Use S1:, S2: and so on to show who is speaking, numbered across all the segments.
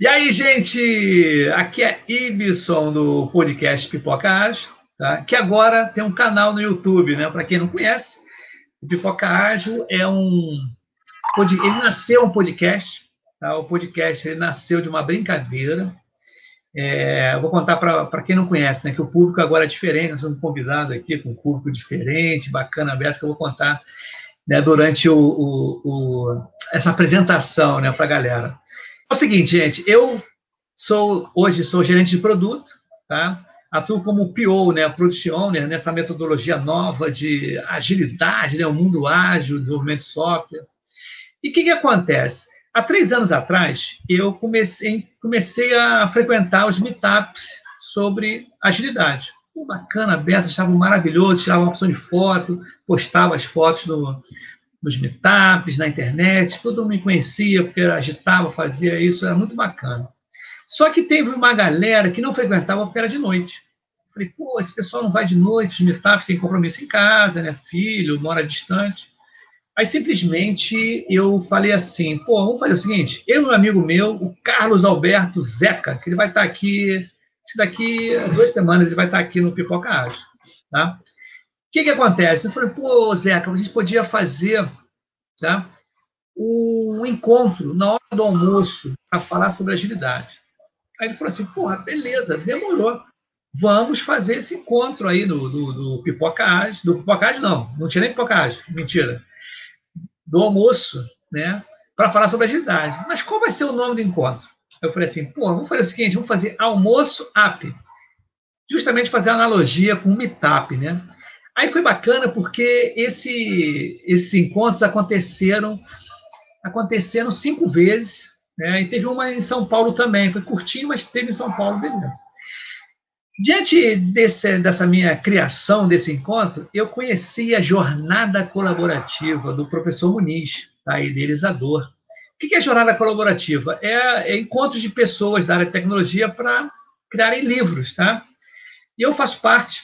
S1: E aí, gente? Aqui é Ibson do podcast Pipoca Ágil, tá? que agora tem um canal no YouTube, né? Para quem não conhece, o Pipoca Ágil é um. Ele nasceu um podcast, tá? O podcast ele nasceu de uma brincadeira. É, vou contar para quem não conhece, né? Que o público agora é diferente, nós somos convidados aqui com um público diferente, bacana, beça, que eu vou contar né, durante o, o, o, essa apresentação né, para a galera. É o seguinte, gente, eu sou hoje sou gerente de produto, tá? Atuo como PO, né, Product Owner, nessa metodologia nova de agilidade, né, o mundo ágil, desenvolvimento de software. E o que, que acontece? Há três anos atrás, eu comecei, comecei a frequentar os meetups sobre agilidade. Pô, bacana, Beto, achava maravilhoso, tirava uma opção de foto, postava as fotos no, nos meetups, na internet, todo mundo me conhecia, porque agitava, fazia isso, era muito bacana. Só que teve uma galera que não frequentava porque era de noite. Falei, pô, esse pessoal não vai de noite, os meetups têm compromisso em casa, né, filho, mora distante. Aí simplesmente eu falei assim, pô, vamos fazer o seguinte, eu e um amigo meu, o Carlos Alberto Zeca, que ele vai estar aqui, daqui a duas semanas ele vai estar aqui no Pipoca Ágil, tá? Que, que acontece? Eu falei, pô, Zeca, a gente podia fazer tá, um encontro na hora do almoço para falar sobre agilidade. Aí ele falou assim, porra, beleza, demorou. Vamos fazer esse encontro aí do, do, do Pipoca Ágil. Do Pipoca Ágil, não, não tinha nem Pipoca Ágil, mentira. Do almoço, né? Para falar sobre agilidade. Mas qual vai ser o nome do encontro? Eu falei assim, pô, vamos fazer o seguinte, vamos fazer almoço app. Justamente fazer analogia com o meetup, né? Aí foi bacana porque esse, esses encontros aconteceram aconteceram cinco vezes, né? e teve uma em São Paulo também, foi curtinho, mas teve em São Paulo, beleza. Diante desse, dessa minha criação, desse encontro, eu conheci a jornada colaborativa do professor Muniz, tá? idealizador. O que é jornada colaborativa? É, é encontros de pessoas da área de tecnologia para criarem livros, tá? E eu faço parte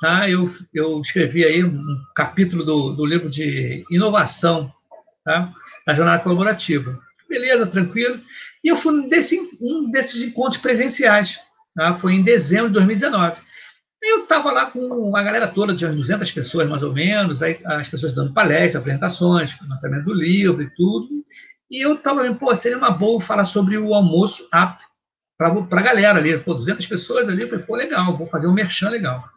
S1: tá? eu, eu escrevi aí um capítulo do, do livro de inovação tá? da jornada colaborativa. Beleza, tranquilo. E eu fui desse, um desses encontros presenciais. Tá? Foi em dezembro de 2019. Eu estava lá com a galera toda, de 200 pessoas mais ou menos, aí as pessoas dando palestras, apresentações, lançamento do livro e tudo. E eu estava vendo, pô, seria uma boa falar sobre o almoço app para a galera ali, pô, 200 pessoas ali. Eu falei, pô, legal, vou fazer um merchan legal.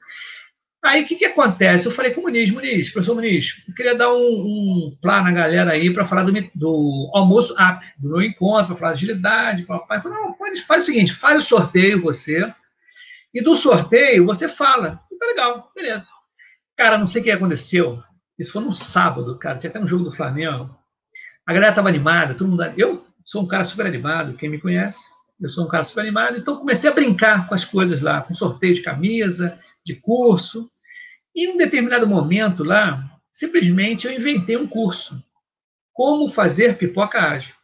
S1: Aí o que, que acontece? Eu falei com o Muniz, Muniz, professor Muniz, eu queria dar um, um plano na galera aí para falar do, do almoço app, do meu encontro, para falar de agilidade. Papai falou, não, pode, faz o seguinte, faz o sorteio você, e do sorteio você fala. Tá legal, beleza. Cara, não sei o que aconteceu. Isso foi no sábado, cara, tinha até um jogo do Flamengo. A galera estava animada, todo mundo. Eu sou um cara super animado, quem me conhece, eu sou um cara super animado, então comecei a brincar com as coisas lá, com sorteio de camisa, de curso. E em um determinado momento lá, simplesmente eu inventei um curso. Como fazer pipoca ágil.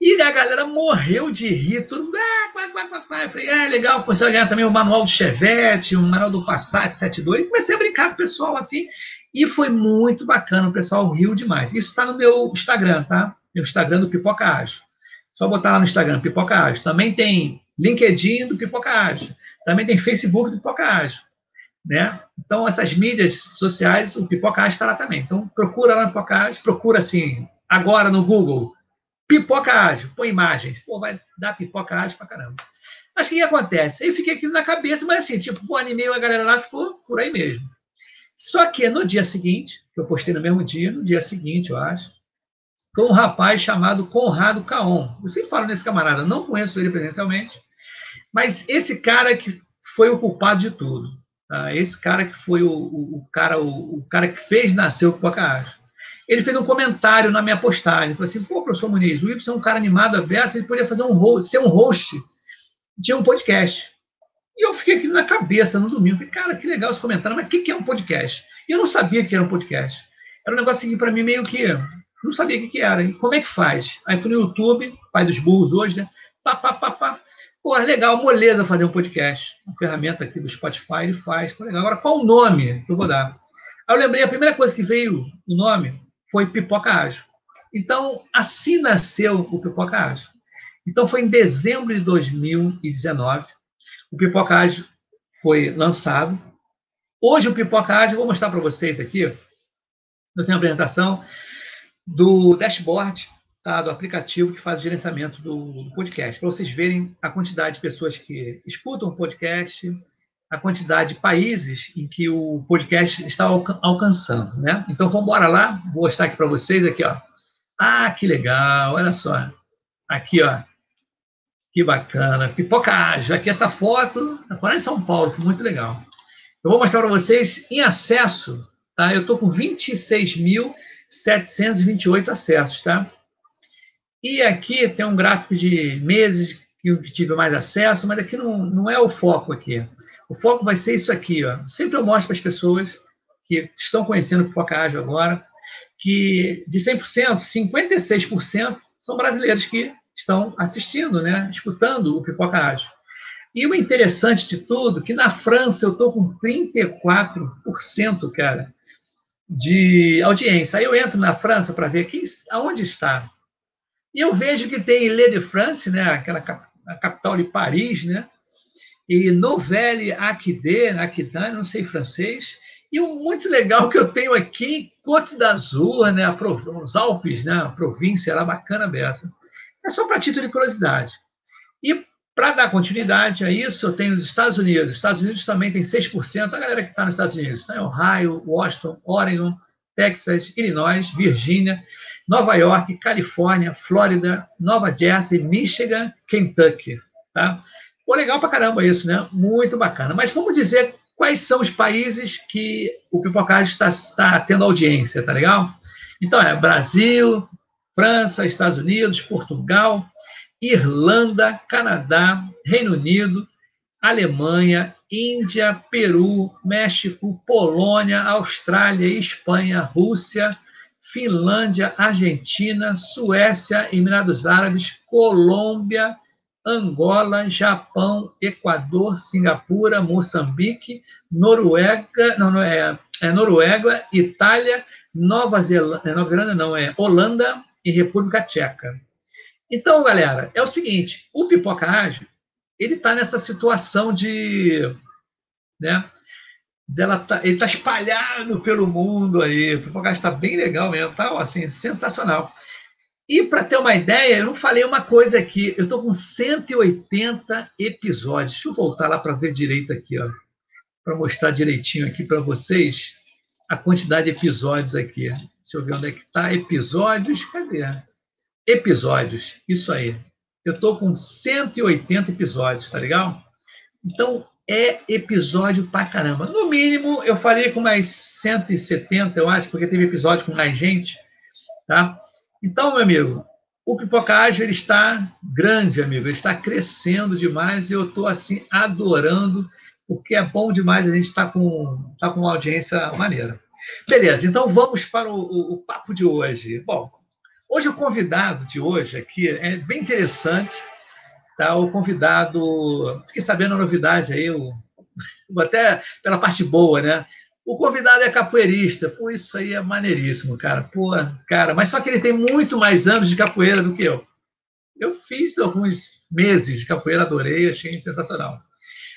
S1: E a galera morreu de rir, tudo. Eu falei, é legal, você vai ganhar também o manual do Chevette, o manual do Passat 72. E comecei a brincar com o pessoal assim. E foi muito bacana, o pessoal riu demais. Isso está no meu Instagram, tá? Meu Instagram do Pipoca Ágil. Só botar lá no Instagram, Pipoca Ágil. Também tem LinkedIn do Pipoca Ágil. Também tem Facebook do Pipoca Ágil. Né? Então, essas mídias sociais, o Pipoca Ágil está lá também. Então, procura lá no Pipoca Ágil, procura assim, agora no Google, Pipoca Ágil, põe imagens. Pô, vai dar Pipoca Ágil pra caramba. Mas o que, que acontece? Aí fiquei aqui na cabeça, mas assim, tipo, o animei a galera lá ficou por aí mesmo. Só que no dia seguinte, que eu postei no mesmo dia, no dia seguinte, eu acho, foi um rapaz chamado Conrado Caon. Eu sempre falo nesse camarada, não conheço ele presencialmente, mas esse cara que foi o culpado de tudo. Tá? Esse cara que foi o, o, o cara o, o, cara que fez nascer o Pipoca Ele fez um comentário na minha postagem, falou assim, pô, professor Muniz, o Y é um cara animado, aberto, ele poderia fazer um ser um host de um podcast. E eu fiquei aqui na cabeça no domingo, falei, cara, que legal esse comentário, mas o que, que é um podcast? E eu não sabia que era um podcast. Era um negócio que, para mim, meio que, não sabia o que, que era. E como é que faz? Aí fui no YouTube, pai dos burros hoje, né? Pá, pá, pá, pá. Pô, legal, moleza fazer um podcast. Uma ferramenta aqui do Spotify, ele faz. Pô, legal. Agora, qual o nome que eu vou dar? Aí eu lembrei, a primeira coisa que veio o nome foi Pipoca Ágil. Então, assim nasceu o Pipoca Ágil. Então, foi em dezembro de 2019, o Pipoca Ágil foi lançado. Hoje, o Pipoca Ágil, vou mostrar para vocês aqui, eu tenho a apresentação do dashboard tá, do aplicativo que faz o gerenciamento do, do podcast, para vocês verem a quantidade de pessoas que escutam o podcast, a quantidade de países em que o podcast está alcançando, né? Então, vamos embora lá, vou mostrar aqui para vocês, aqui, ó. Ah, que legal, olha só. Aqui, ó. Que bacana. Pipocagem. Aqui essa foto, agora em São Paulo, foi muito legal. Eu vou mostrar para vocês em acesso, tá? Eu estou com 26.728 acessos, tá? E aqui tem um gráfico de meses que eu tive mais acesso, mas aqui não, não é o foco aqui. O foco vai ser isso aqui, ó. Sempre eu mostro para as pessoas que estão conhecendo o Pipoca Ágil agora, que de 100%, 56% são brasileiros que estão assistindo, né, escutando o Pipoca Ágil. E o interessante de tudo, que na França eu estou com 34%, cara, de audiência. Aí eu entro na França para ver aonde está. E eu vejo que tem Ile de France, né, aquela a capital de Paris, né, e Nouvelle Aquitaine, Aquitaine, não sei francês, e o muito legal que eu tenho aqui, Côte d'Azur, né, os Alpes, né, a província lá bacana dessa. É só para título de curiosidade. E para dar continuidade a isso, eu tenho os Estados Unidos. Os Estados Unidos também tem 6%, a galera que está nos Estados Unidos, né? Ohio, Washington, Oregon, Texas, Illinois, Virgínia, Nova York, Califórnia, Flórida, Nova Jersey, Michigan, Kentucky. Tá? Pô, legal pra caramba isso, né? Muito bacana. Mas vamos dizer quais são os países que o Pipocagem está, está tendo audiência, tá legal? Então, é Brasil, França, Estados Unidos, Portugal, Irlanda, Canadá, Reino Unido, Alemanha, Índia, Peru, México, Polônia, Austrália, Espanha, Rússia, Finlândia, Argentina, Suécia, Emirados Árabes, Colômbia, Angola, Japão, Equador, Singapura, Moçambique, Noruega, não, não é, é Noruega, Itália, Nova Zelândia, Nova Zelândia não, é Holanda e República Tcheca. Então, galera, é o seguinte, o Pipoca Ágil, ele está nessa situação de, né, dela tá, ele está espalhado pelo mundo aí, o Ágil está bem legal mesmo, tá, assim, sensacional. E para ter uma ideia, eu não falei uma coisa aqui. Eu estou com 180 episódios. Deixa eu voltar lá para ver direito aqui, ó, para mostrar direitinho aqui para vocês a quantidade de episódios aqui. Deixa eu ver onde é que está. Episódios, cadê? Episódios, isso aí. Eu estou com 180 episódios, tá legal? Então, é episódio pra caramba. No mínimo, eu falei com mais 170, eu acho, porque teve episódio com mais gente, tá? Então, meu amigo, o Pipoca Ágil ele está grande, amigo, ele está crescendo demais e eu estou assim adorando, porque é bom demais a gente estar tá com, tá com uma audiência maneira. Beleza, então vamos para o, o, o, papo de hoje. Bom, hoje o convidado de hoje aqui é bem interessante, tá? O convidado, fiquei sabendo a novidade aí, o, até pela parte boa, né? O convidado é capoeirista. Pô, isso aí é maneiríssimo, cara. Pô, cara, mas só que ele tem muito mais anos de capoeira do que eu. Eu fiz alguns meses de capoeira, adorei, achei sensacional.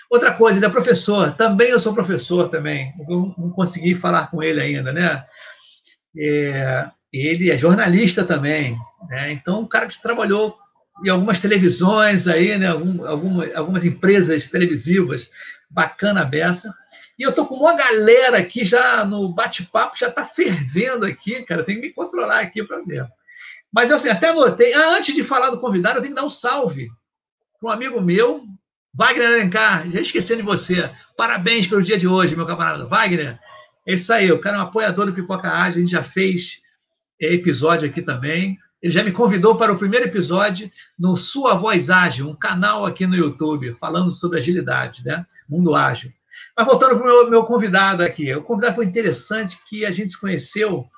S1: Outra coisa, ele é professor. Também eu sou professor também. Eu não consegui falar com ele ainda, né? É, ele é jornalista também. Né? Então, um cara que trabalhou em algumas televisões aí, né? Algum, alguma, algumas empresas televisivas, bacana a beça. E eu tô com uma galera aqui já no bate-papo, já tá fervendo aqui, cara. Tenho que me controlar aqui para ver. Mas eu assim, até anotei. Ah, antes de falar do convidado, eu tenho que dar um salve para um amigo meu, Wagner Alencar. Já esquecendo de você. Parabéns pelo dia de hoje, meu camarada. Wagner, é isso aí. O cara é um apoiador do Pipoca Ágil. A gente já fez episódio aqui também. Ele já me convidou para o primeiro episódio no Sua Voz Ágil, um canal aqui no YouTube, falando sobre agilidade, né? Mundo ágil. Mas voltando para o meu, meu, convidado aqui, o convidado foi interessante que a gente se conheceu.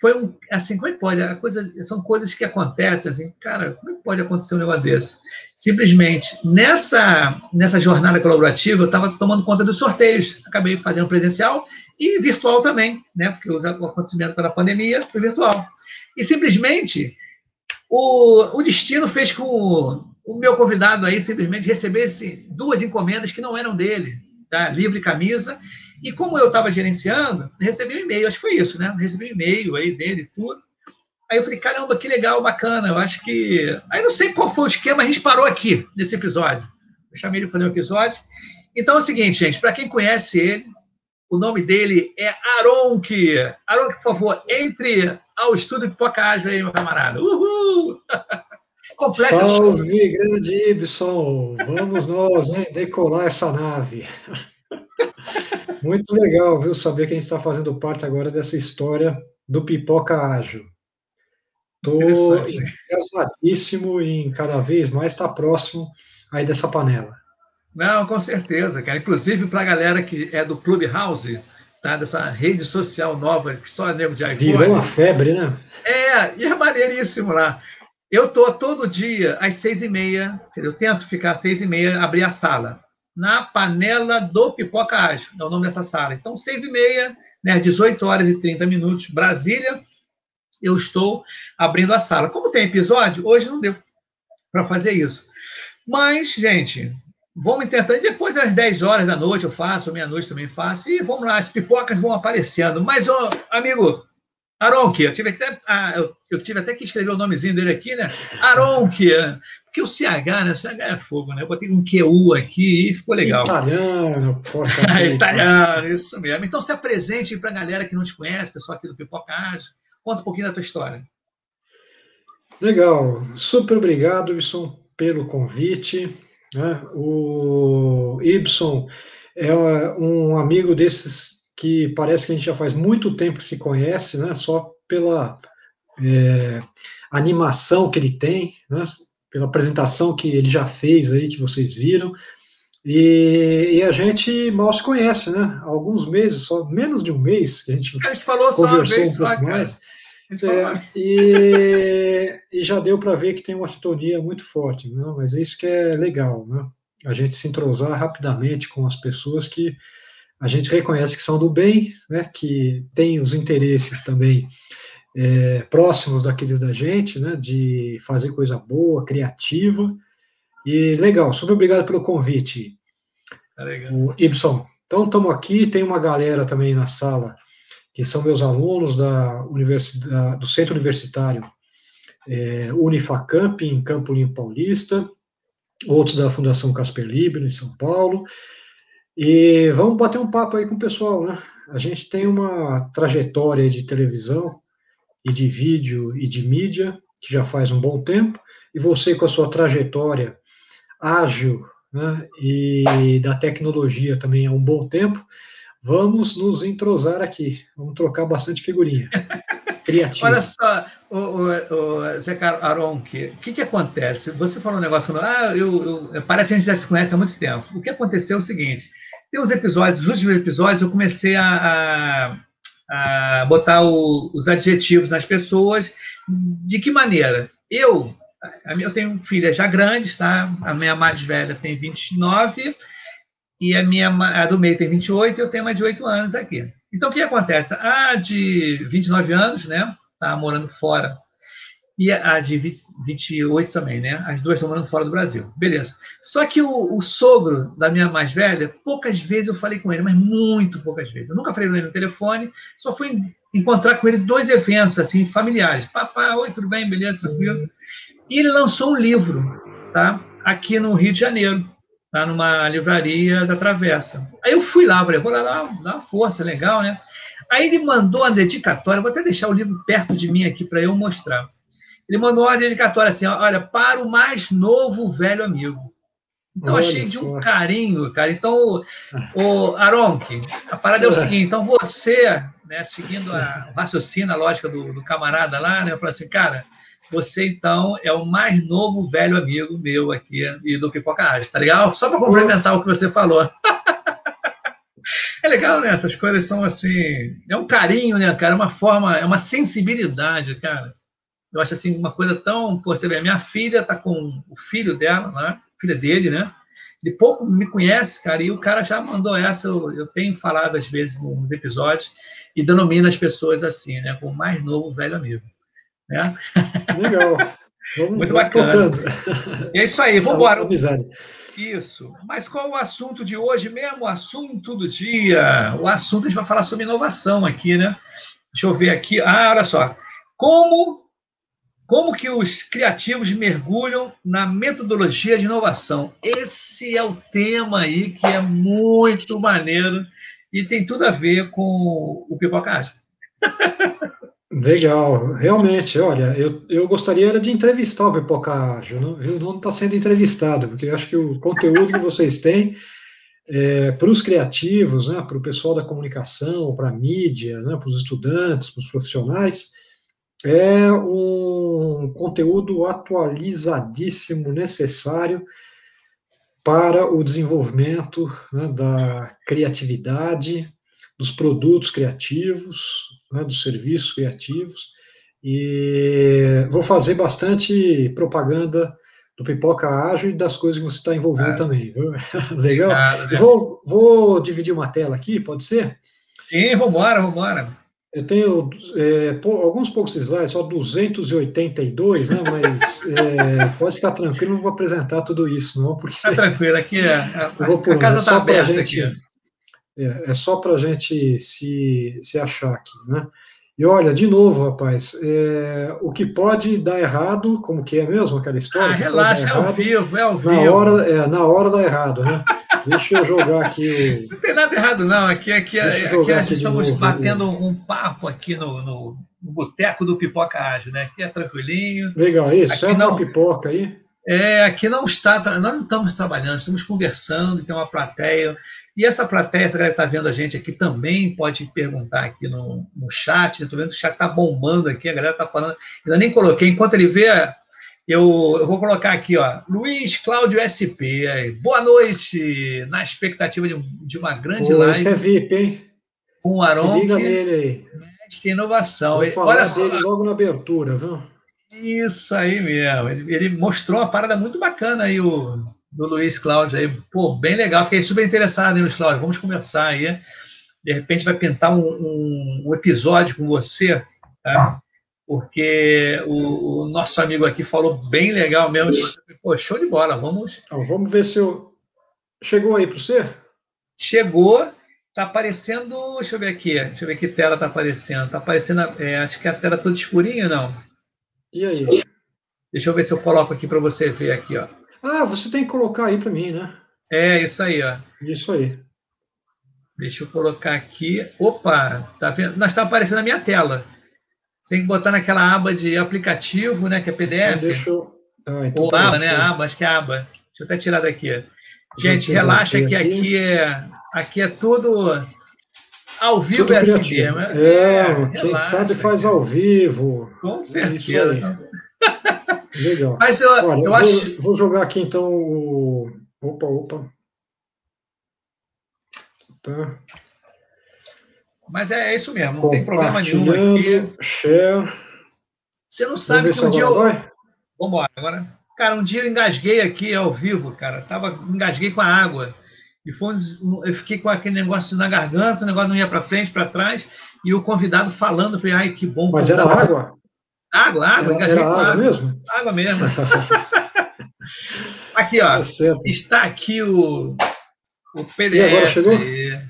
S1: Foi um, assim, como é que pode? A coisa, são coisas que acontecem, assim, cara, como é que pode acontecer um negócio desse? Simplesmente, nessa, nessa jornada colaborativa, eu estava tomando conta dos sorteios, acabei fazendo presencial e virtual também, né? Porque o acontecimento da pandemia foi virtual. E simplesmente O, o destino fez com o, o meu convidado aí simplesmente recebesse duas encomendas que não eram dele, tá? livre camisa. E como eu estava gerenciando, recebi um e-mail, acho que foi isso, né? Recebi um e-mail aí dele e tudo. Aí eu falei, caramba, que legal, bacana. Eu acho que. Aí não sei qual foi o esquema, a gente parou aqui nesse episódio. Eu chamei ele para fazer um episódio. Então é o seguinte, gente, para quem conhece ele, o nome dele é Aronque. Aronque, por favor, entre ao estúdio Pipoca Ágil aí, meu camarada. Uhul!
S2: Completa Salve, grande Ibson! Vamos nós, hein, decolar essa nave. Muito legal, viu, saber que a gente está fazendo parte agora dessa história do Pipoca Ágil. Estou entusiasmadíssimo em cada vez mais estar próximo aí dessa panela.
S1: Não, com certeza, cara. Inclusive para a galera que é do Clubhouse, tá? dessa rede social nova que só é nego de iPhone.
S2: Virou uma febre, né?
S1: É, e é maneiríssimo lá. Eu tô todo dia às seis e meia, eu tento ficar às seis e meia, abrir a sala, na panela do Pipoca Ágil, é o nome dessa sala. Então, seis e meia, né, 18 horas e 30 minutos, Brasília, eu estou abrindo a sala. Como tem episódio, hoje não deu para fazer isso. Mas, gente, vamos tentar. E depois, às 10 horas da noite, eu faço, meia-noite também faço. E vamos lá, as pipocas vão aparecendo. Mas, ó, amigo, Aronque, eu tive, até, ah, eu, tive até que escrever o nomezinho dele aqui, né? Aronque, porque o CH, né? CH é fogo, né? Eu botei um QU aqui e ficou legal.
S2: Italiano,
S1: porra. Italiano, isso mesmo. Então se apresente para a galera que não te conhece, pessoal aqui do Pipocage. Conta um pouquinho da tua história.
S2: Legal. Super obrigado, Ibson, pelo convite. Né? O Ibson é um amigo desses que parece que a gente já faz muito tempo que se conhece, né? Só pela é, animação que ele tem, né? Pela apresentação que ele já fez aí, que vocês viram. E, e, a gente mal se conhece, né? Há alguns meses, só menos de um mês que a gente,
S1: a gente falou só uma vez, um pouco mais.
S2: É, e, e, já deu para ver que tem uma sintonia muito forte, né? mas é isso que é legal, né? A gente se entrosar rapidamente com as pessoas que a gente reconhece que são do bem, né, que têm os interesses também é, próximos daqueles da gente, né, de fazer coisa boa, criativa. E legal, super obrigado pelo convite,
S1: tá
S2: o Ibson. Então, estamos aqui, tem uma galera também na sala, que são meus alunos da universidade, do Centro Universitário é, Unifacamp, em Campo Limpo Paulista, outros da Fundação Casper Libre, em São Paulo, e vamos bater um papo aí com o pessoal, né? A gente tem uma trajetória de televisão e de vídeo e de mídia que já faz um bom tempo, e você com a sua trajetória ágil né, e da tecnologia também há um bom tempo, vamos nos entrosar aqui, vamos trocar bastante figurinha.
S1: Criativo. Olha só, o, o, o Zé Aron, o que, que, que acontece? Você falou um negócio, ah, eu, eu, parece que a gente já se conhece há muito tempo. O que aconteceu é o seguinte: tem os episódios, os últimos episódios, eu comecei a, a, a botar o, os adjetivos nas pessoas. De que maneira? Eu, eu tenho filhas já grandes, tá? A minha mais velha tem 29 e a minha a do meio tem 28 e eu tenho uma de 8 anos aqui. Então, o que acontece? A de 29 anos, né, tá morando fora, e a de 20, 28 também, né? As duas estão morando fora do Brasil. Beleza. Só que o, o, sogro da minha mais velha, poucas vezes eu falei com ele, mas muito poucas vezes. Eu nunca falei com ele no telefone, só fui encontrar com ele dois eventos, assim, familiares. Papá, oi, tudo bem? Beleza, tranquilo? E ele lançou um livro, tá? Aqui no Rio de Janeiro tá numa livraria da Travessa. Aí eu fui lá, falei, vou lá dar, uma força, legal, né? Aí ele mandou uma dedicatória, vou até deixar o livro perto de mim aqui para eu mostrar. Ele mandou uma dedicatória assim, olha, para o mais novo velho amigo. Então, olha achei de um carinho, cara. Então, o Aronque, a parada é o seguinte, então você, né, seguindo a raciocínio, a lógica do, do camarada lá, né, eu falei assim, cara, você, então, é o mais novo velho amigo meu aqui e do Pipoca Arte, tá legal? Só para complementar o que você falou. é legal, né? Essas coisas são assim. É um carinho, né, cara? É uma forma, é uma sensibilidade, cara. Eu acho assim, uma coisa tão. Pô, você vê, a minha filha tá com o filho dela, né? Filha dele, né? Ele pouco me conhece, cara, e o cara já mandou essa. Eu, eu tenho falado às vezes nos episódios e denomina as pessoas assim, né? Com o mais novo velho amigo. Né?
S2: Legal.
S1: Vamos, Muito bacana. Tocando. É isso aí, vamos embora. Isso. Mas qual o assunto de hoje mesmo? O assunto do dia. O assunto a gente vai falar sobre inovação aqui, né? Deixa eu ver aqui. Ah, olha só. Como como que os criativos mergulham na metodologia de inovação? Esse é o tema aí que é muito maneiro e tem tudo a ver com o Pipocagem.
S2: Legal, realmente, olha, eu, eu gostaria de entrevistar o Pipoca Ágil, não, viu? não está sendo entrevistado, porque eu acho que o conteúdo que vocês têm é, para os criativos, né, para o pessoal da comunicação, para a mídia, né, para os estudantes, para os profissionais, é um conteúdo atualizadíssimo, necessário para o desenvolvimento né, da criatividade, dos produtos criativos, né, dos serviços criativos, e vou fazer bastante propaganda do Pipoca Ágil e das coisas que você está envolvido ah, também. Legal? Obrigado, vou, vou dividir uma tela aqui, pode ser?
S1: Sim, vamos embora.
S2: Eu tenho é, alguns poucos slides, só 282, né? Mas é, pode ficar tranquilo, não vou apresentar tudo isso, não, porque.
S1: Tranquilo, aqui é, a, a casa está aberta gente, aqui.
S2: É, é só para a gente se, se achar aqui, né? E olha, de novo, rapaz, é, o que pode dar errado, como que é mesmo aquela história? Ah,
S1: relaxa, é ao vivo, é ao vivo.
S2: Na hora, é, na hora dá errado, né? Deixa eu jogar aqui.
S1: Não tem nada errado, não. Aqui, aqui, aqui, gente estamos novo, batendo um papo aqui no, no, no boteco do Pipoca Ágil, né? Aqui é tranquilinho.
S2: Legal, isso. Aqui é não, uma pipoca aí.
S1: É, aqui não está, nós não estamos trabalhando, estamos conversando, tem uma plateia. E essa plateia, essa galera que está vendo a gente aqui também pode perguntar aqui no, no chat. Estou vendo que o chat está bombando aqui, a galera está falando. Ainda nem coloquei, enquanto ele vê, eu, eu vou colocar aqui, ó. Luiz Cláudio SP. Boa noite, na expectativa de, de uma grande Pô, live.
S2: Esse é VIP, hein?
S1: Com o Aron. Se
S2: liga nele aí.
S1: Mestre inovação.
S2: Vou falar Olha só. logo na abertura, viu?
S1: Isso aí mesmo. Ele, ele mostrou uma parada muito bacana aí, o do Luiz Cláudio aí. Pô, bem legal, fiquei super interessado, hein, Luiz Cláudio? Vamos conversar aí. De repente vai pintar um, um, um episódio com você, tá? Porque o, o, nosso amigo aqui falou bem legal mesmo. Pô, show de bola, vamos.
S2: Então, vamos ver se eu. Chegou aí para você?
S1: Chegou, tá aparecendo. Deixa eu ver aqui, deixa eu ver que tela tá aparecendo. Tá aparecendo, é, acho que a tela toda escurinha, não?
S2: E aí?
S1: Deixa eu ver se eu coloco aqui para você ver aqui, ó.
S2: Ah, você tem que colocar aí para mim, né?
S1: É, isso aí, ó.
S2: Isso aí.
S1: Deixa eu colocar aqui. Opa, tá vendo? Nós está aparecendo na minha tela. Você tem que botar naquela aba de aplicativo, né? Que é PDF.
S2: deixa eu...
S1: Ah, então Ou tá aba, né? Aba, acho que é aba. Deixa eu até tirar daqui. Gente, relaxa que aqui é, aqui é tudo ao vivo tudo é assim mesmo.
S2: É, é quem relaxa, sabe faz ao vivo.
S1: Com certeza.
S2: Legal.
S1: Mas eu, Olha, eu
S2: vou,
S1: acho.
S2: Vou jogar aqui então o. Opa, opa. Tá.
S1: Mas é isso mesmo, não tem problema nenhum aqui.
S2: Share.
S1: Você não sabe que um dia eu. Vamos embora. Agora, cara, um dia eu engasguei aqui ao vivo, cara. Tava, engasguei com a água. E foi um, eu fiquei com aquele negócio na garganta, o negócio não ia para frente, para trás, e o convidado falando, eu falei, ai, que bom.
S2: Mas era água?
S1: Água, água, engajei com água. mesmo? Água mesmo. aqui, ó. Tá está aqui o, o PDF. E agora chegou?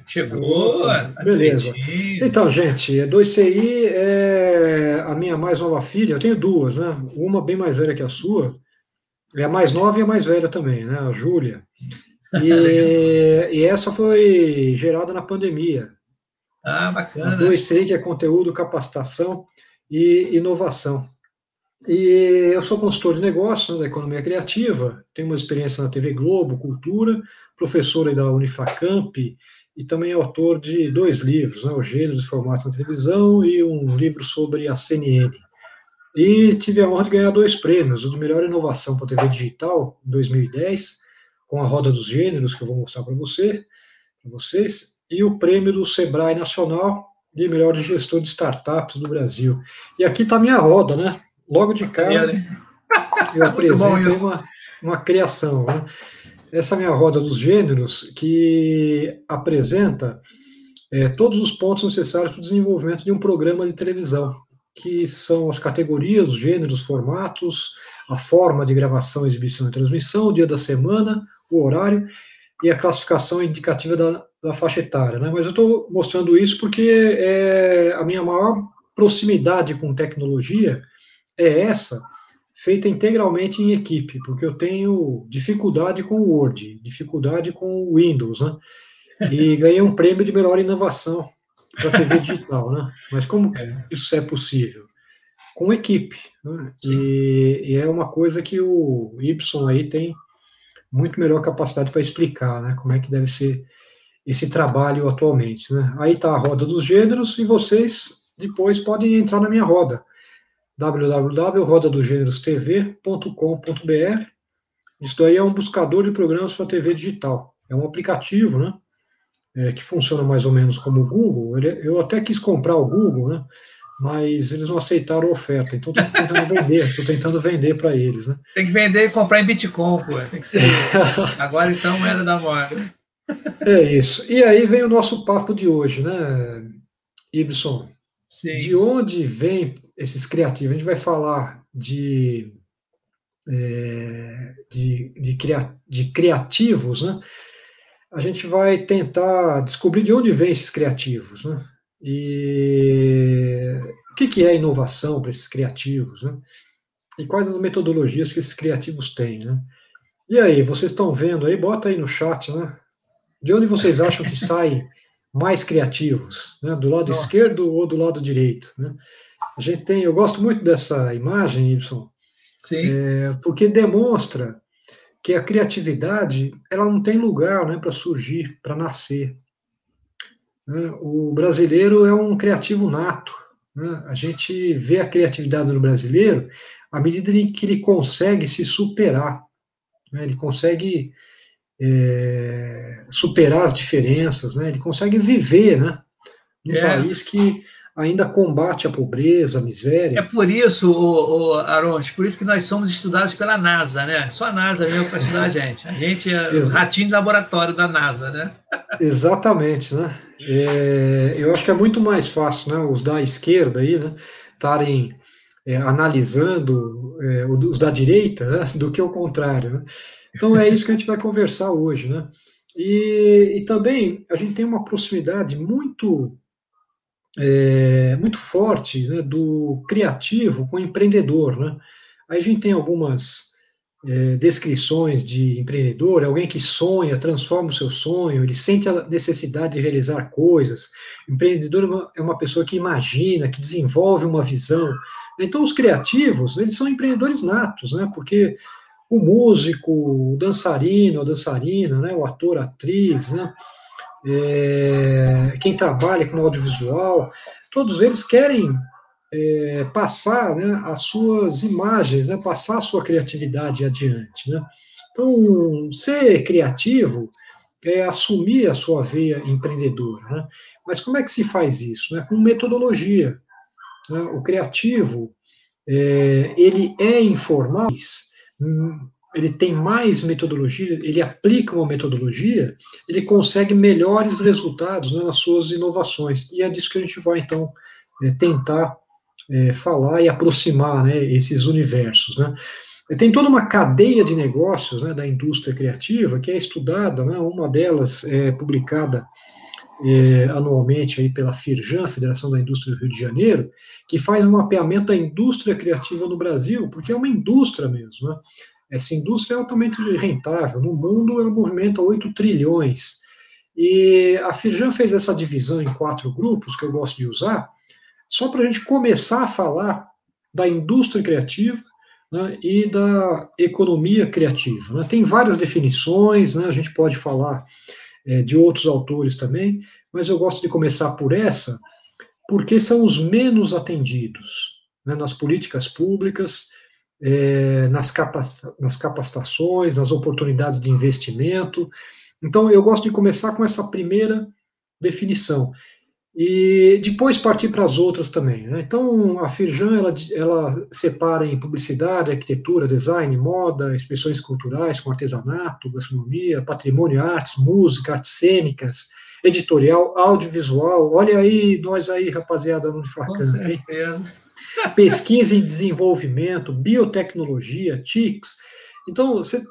S1: Chegou.
S2: Tá Beleza. Então, gente, 2CI é a minha mais nova filha. Eu tenho duas, né? Uma bem mais velha que a sua. É a mais nova e a mais velha também, né? A Júlia. E, e essa foi gerada na pandemia.
S1: Ah, bacana. A
S2: 2CI, que é conteúdo, capacitação e inovação. E eu sou consultor de negócios né, da economia criativa, tenho uma experiência na TV Globo, Cultura, professor da Unifacamp e também autor de dois livros, né, O Gêneros e Formatos na Televisão e um livro sobre a CNN. E tive a honra de ganhar dois prêmios, o de melhor inovação para TV digital, em 2010, com a Roda dos Gêneros, que eu vou mostrar para você, vocês, e o prêmio do Sebrae Nacional de melhor gestor de startups do Brasil. E aqui está a minha roda, né? Logo de cara, eu apresento uma, uma criação. Né? Essa é a minha roda dos gêneros, que apresenta é, todos os pontos necessários para o desenvolvimento de um programa de televisão. que são as categorias, os gêneros, formatos, a forma de gravação, exibição e transmissão, o dia da semana, o horário e a classificação indicativa da, da faixa etária. Né? Mas eu estou mostrando isso porque é a minha maior proximidade com tecnologia é essa, feita integralmente em equipe, porque eu tenho dificuldade com o Word, dificuldade com o Windows, né? E ganhei um prêmio de melhor inovação para TV digital, né? Mas como é. isso é possível? Com equipe, né? e, e, é uma coisa que o Y aí tem muito melhor capacidade para explicar, né? Como é que deve ser esse trabalho atualmente, né? Aí está a roda dos gêneros e vocês depois podem entrar na minha roda www.rodadogênerostv.com.br. Isso daí é um buscador de programas para TV digital. É um aplicativo, né? É, que funciona mais ou menos como o Google. eu até quis comprar o Google, né? Mas eles não aceitaram a oferta. Então estou tentando vender, estou tentando vender para eles, né?
S1: Tem que vender e comprar em Bitcoin, pô. Tem que ser isso. Agora então moeda da moda.
S2: É isso. E aí vem o nosso papo de hoje, né, Ibson? Sim. De onde vem esses criativos? A gente vai falar de, é, de, de, cria, de criativos, né? A gente vai tentar descobrir de onde vem esses criativos, né? E o que, que é inovação para esses criativos, né? E quais as metodologias que esses criativos têm, né? E aí, vocês estão vendo aí? Bota aí no chat, né? De onde vocês acham que saem mais criativos, né? do lado Nossa. esquerdo ou do lado direito. Né? A gente tem, eu gosto muito dessa imagem, Y, é, porque demonstra que a criatividade ela não tem lugar né, para surgir, para nascer. Né? O brasileiro é um criativo nato. Né? A gente vê a criatividade no brasileiro à medida em que ele consegue se superar, né? ele consegue é, superar as diferenças, né? Ele consegue viver, né? Num é. país que ainda combate a pobreza, a miséria.
S1: É por isso, o, o Aronte, por isso que nós somos estudados pela NASA, né? Só a NASA mesmo para estudar a gente. A gente é os ratinhos de laboratório da NASA, né?
S2: Exatamente, né? É, eu acho que é muito mais fácil, né? Os da esquerda aí, né? Estarem é, analisando é, os da direita, né? Do que o contrário, né? Então é isso que a gente vai conversar hoje, né? E, e também a gente tem uma proximidade muito é, muito forte né, do criativo com o empreendedor, né? Aí a gente tem algumas é, descrições de empreendedor, é alguém que sonha, transforma o seu sonho, ele sente a necessidade de realizar coisas. O empreendedor é uma, é uma pessoa que imagina, que desenvolve uma visão. Então, os criativos, eles são empreendedores natos, né? Porque o músico, o dançarino, a dançarina, né, o ator, a atriz, né, é, quem trabalha com audiovisual, todos eles querem é, passar né, as suas imagens, né, passar a sua criatividade adiante. Né? Então, ser criativo é assumir a sua veia empreendedora. Né? Mas como é que se faz isso? Né? Com metodologia. Né? O criativo, é, ele é informal, ele tem mais metodologia, ele aplica uma metodologia, ele consegue melhores resultados né, nas suas inovações. E é disso que a gente vai, então, é, tentar é, falar e aproximar né, esses universos. Né. Tem toda uma cadeia de negócios né, da indústria criativa que é estudada, né, uma delas é publicada é, anualmente aí pela FIRJAN, Federação da Indústria do Rio de Janeiro, que faz um mapeamento da indústria criativa no Brasil, porque é uma indústria mesmo. Né? Essa indústria é altamente rentável. No mundo, ela movimenta 8 trilhões. E a FIRJAN fez essa divisão em quatro grupos, que eu gosto de usar, só para a gente começar a falar da indústria criativa né, e da economia criativa. Né? Tem várias definições, né, a gente pode falar é, de outros autores também, mas eu gosto de começar por essa, porque são os menos atendidos né, nas políticas públicas, é, nas, nas capacitações, nas oportunidades de investimento. Então, eu gosto de começar com essa primeira definição e depois partir para as outras também. Né? Então, a Firjan ela, ela separa em publicidade, arquitetura, design, moda, expressões culturais, com artesanato, gastronomia, patrimônio, artes, música, artes cênicas, editorial, audiovisual. Olha aí, nós aí, rapaziada, no Facan. Com certeza. Pesquisa em desenvolvimento, biotecnologia, TICs. Então, você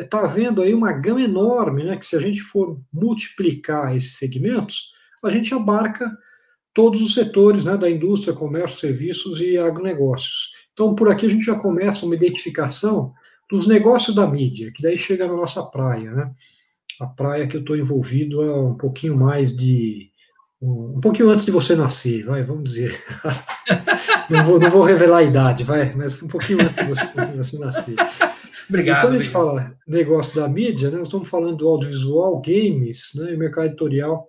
S2: está é, vendo aí uma gama enorme, né, que se a gente for multiplicar esses segmentos, a gente abarca todos os setores né, da indústria, comércio, serviços e agronegócios. Então, por aqui a gente já começa uma identificação dos negócios da mídia, que daí chega na nossa praia, né? A praia que eu estou envolvido há um pouquinho mais de. Um, pouquinho antes de você nascer, vai, vamos dizer. não, vou, não vou revelar a idade, vai, mas um pouquinho antes de você, de você nascer.
S1: Obrigado.
S2: E quando
S1: a
S2: gente fala negócio da mídia, né, nós estamos falando do audiovisual, games, né, e mercado editorial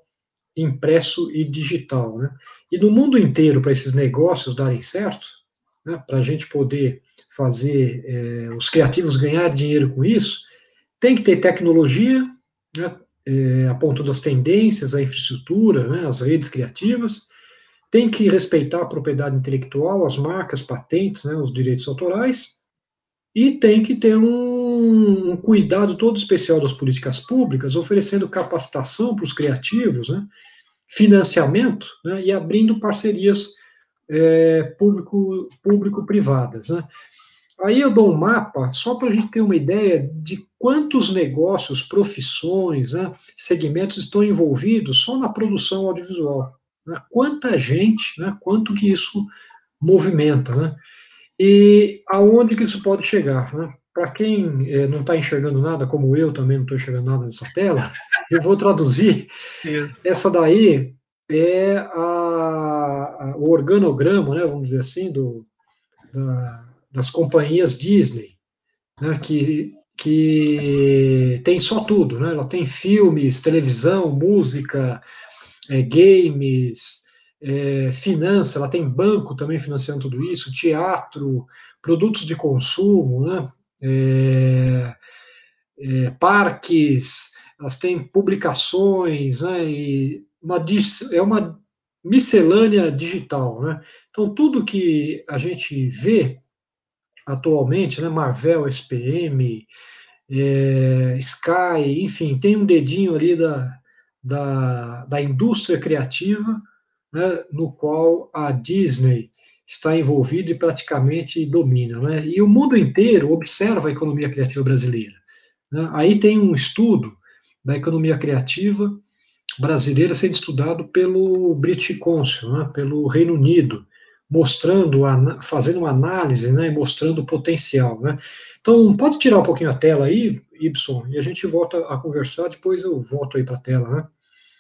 S2: impresso e digital. Né? E no mundo inteiro, para esses negócios darem certo, né, para a gente poder fazer é, os criativos ganhar dinheiro com isso, tem que ter tecnologia, né, é, a ponto das tendências, a infraestrutura, né, as redes criativas, tem que respeitar a propriedade intelectual, as marcas, patentes, né, os direitos autorais, e tem que ter um, um cuidado todo especial das políticas públicas, oferecendo capacitação para os criativos, né, financiamento né, e abrindo parcerias é, público-privadas. Público né. Aí eu dou um mapa só para a gente ter uma ideia de quantos negócios, profissões, né, segmentos estão envolvidos só na produção audiovisual. Né, quanta gente, né, quanto que isso movimenta, né, e aonde que isso pode chegar. Né? Para quem é, não está enxergando nada, como eu também não estou enxergando nada nessa tela, eu vou traduzir. Isso. Essa daí é a, a, o organograma, né, vamos dizer assim, do, da, das companhias Disney, né, que, que tem só tudo, né, ela tem filmes, televisão, música, é, games, é, finança, ela tem banco também financiando tudo isso, teatro, produtos de consumo, né, é, é, parques, elas têm publicações, né, e uma, é uma miscelânea digital, né? Então tudo que a gente vê atualmente, né, Marvel, SPM, é, Sky, enfim, tem um dedinho ali da, da, da indústria criativa, né, no qual a Disney está envolvida e praticamente domina. Né? E o mundo inteiro observa a economia criativa brasileira. Né? Aí tem um estudo da economia criativa brasileira sendo estudado pelo British Council, né, pelo Reino Unido, mostrando, fazendo uma análise, né, mostrando o potencial, né. Então, pode tirar um pouquinho a tela aí, Y, e a gente volta a conversar, depois eu volto aí para a tela, né.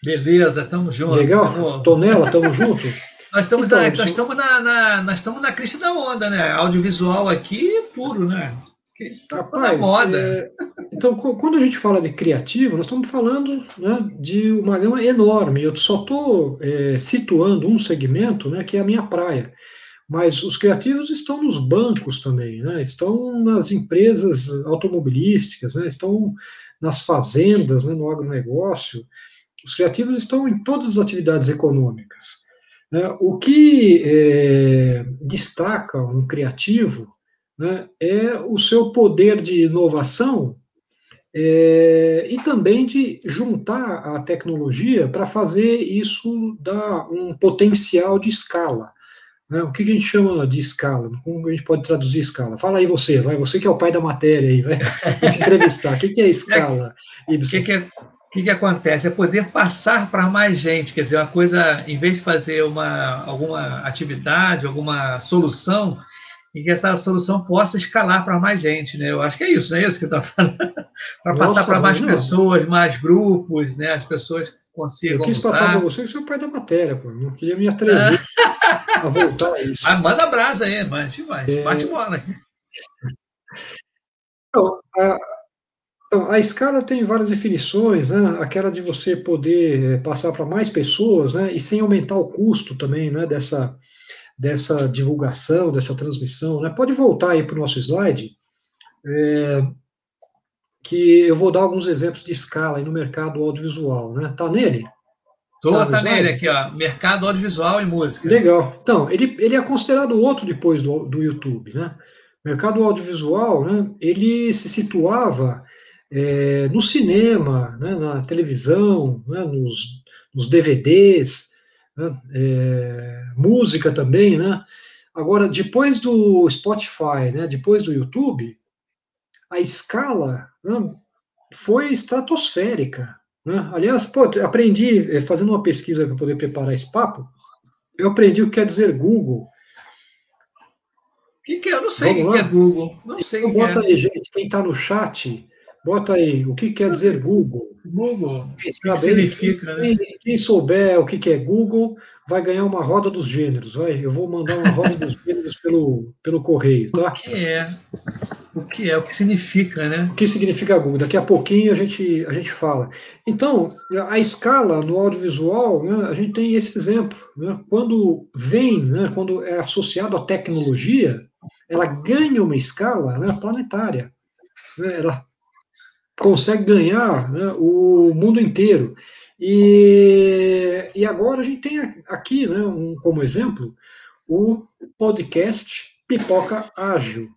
S1: Beleza, estamos juntos.
S2: Legal? Tamo... Tonela, estamos juntos?
S1: nós estamos, então, na, nós, estamos na, na, nós estamos na crista da onda, né? Audiovisual aqui puro, né?
S2: Que está Rapaz, moda. É, então, quando a gente fala de criativo, nós estamos falando né, de uma gama enorme. Eu só estou é, situando um segmento, né, que é a minha praia. Mas os criativos estão nos bancos também, né, estão nas empresas automobilísticas, né, estão nas fazendas, né, no agronegócio. Os criativos estão em todas as atividades econômicas. Né. O que é, destaca um criativo né, é o seu poder de inovação é, e também de juntar a tecnologia para fazer isso dar um potencial de escala. Né? O que, que, a gente chama de escala? Como a gente pode traduzir escala? Fala aí você, vai, você que é o pai da matéria aí, vai te entrevistar. O que, que é escala,
S1: O que, que, é, que, que acontece? É poder passar para mais gente, quer dizer, uma coisa, em vez de fazer uma, alguma atividade, alguma solução, e que essa solução possa escalar para mais gente, né? Eu acho que é isso, não é isso que está falando? para passar para mais não. pessoas, mais grupos, né? As pessoas consigam.
S2: Eu quis usar. passar para você que você é o pai da matéria, pô. Não queria me atrever a voltar a isso.
S1: Ah, manda brasa aí, mas vai, é... bate bola.
S2: Então, a, então, a escala tem várias definições, né? Aquela de você poder eh, passar para mais pessoas, né? E sem aumentar o custo também, né? Dessa dessa divulgação, dessa transmissão. Né? Pode voltar aí para o nosso slide, é, que eu vou dar alguns exemplos de escala aí no mercado audiovisual. Né? Tá nele?
S1: Tô, tá, tá nele aqui, ó. Mercado audiovisual e música.
S2: Legal. Então, ele, ele é considerado outro depois do, do YouTube, né? Mercado audiovisual, né? Ele se situava é, no cinema, né? na televisão, né? nos, nos DVDs, né? é, música também, né? Agora, depois do Spotify, né, depois do YouTube, a escala né, foi estratosférica. Né? Aliás, pô, aprendi, eh, fazendo uma pesquisa para poder preparar esse papo, eu aprendi o que quer dizer Google.
S1: O que, que é? Eu não sei o que, é Google. Não sei
S2: então, bota é. aí, gente, quem está no chat, bota aí o que quer dizer Google.
S1: Google. Quem sabe, que significa,
S2: quem, né? quem, souber o que, que é Google, vai ganhar uma roda dos gêneros. Vai. Eu vou mandar uma roda dos gêneros pelo, pelo correio, tá?
S1: O que é? O que é? O que significa, né?
S2: O que significa Google? Daqui a pouquinho a gente, a gente fala. Então, a escala no audiovisual, né, a gente tem esse exemplo. Né? Quando vem, né, quando é associado à tecnologia, ela ganha uma escala né, planetária. Né? Ela consegue ganhar né, o mundo inteiro. E, e agora a gente tem aqui, né, um, como exemplo, o podcast Pipoca Ágil,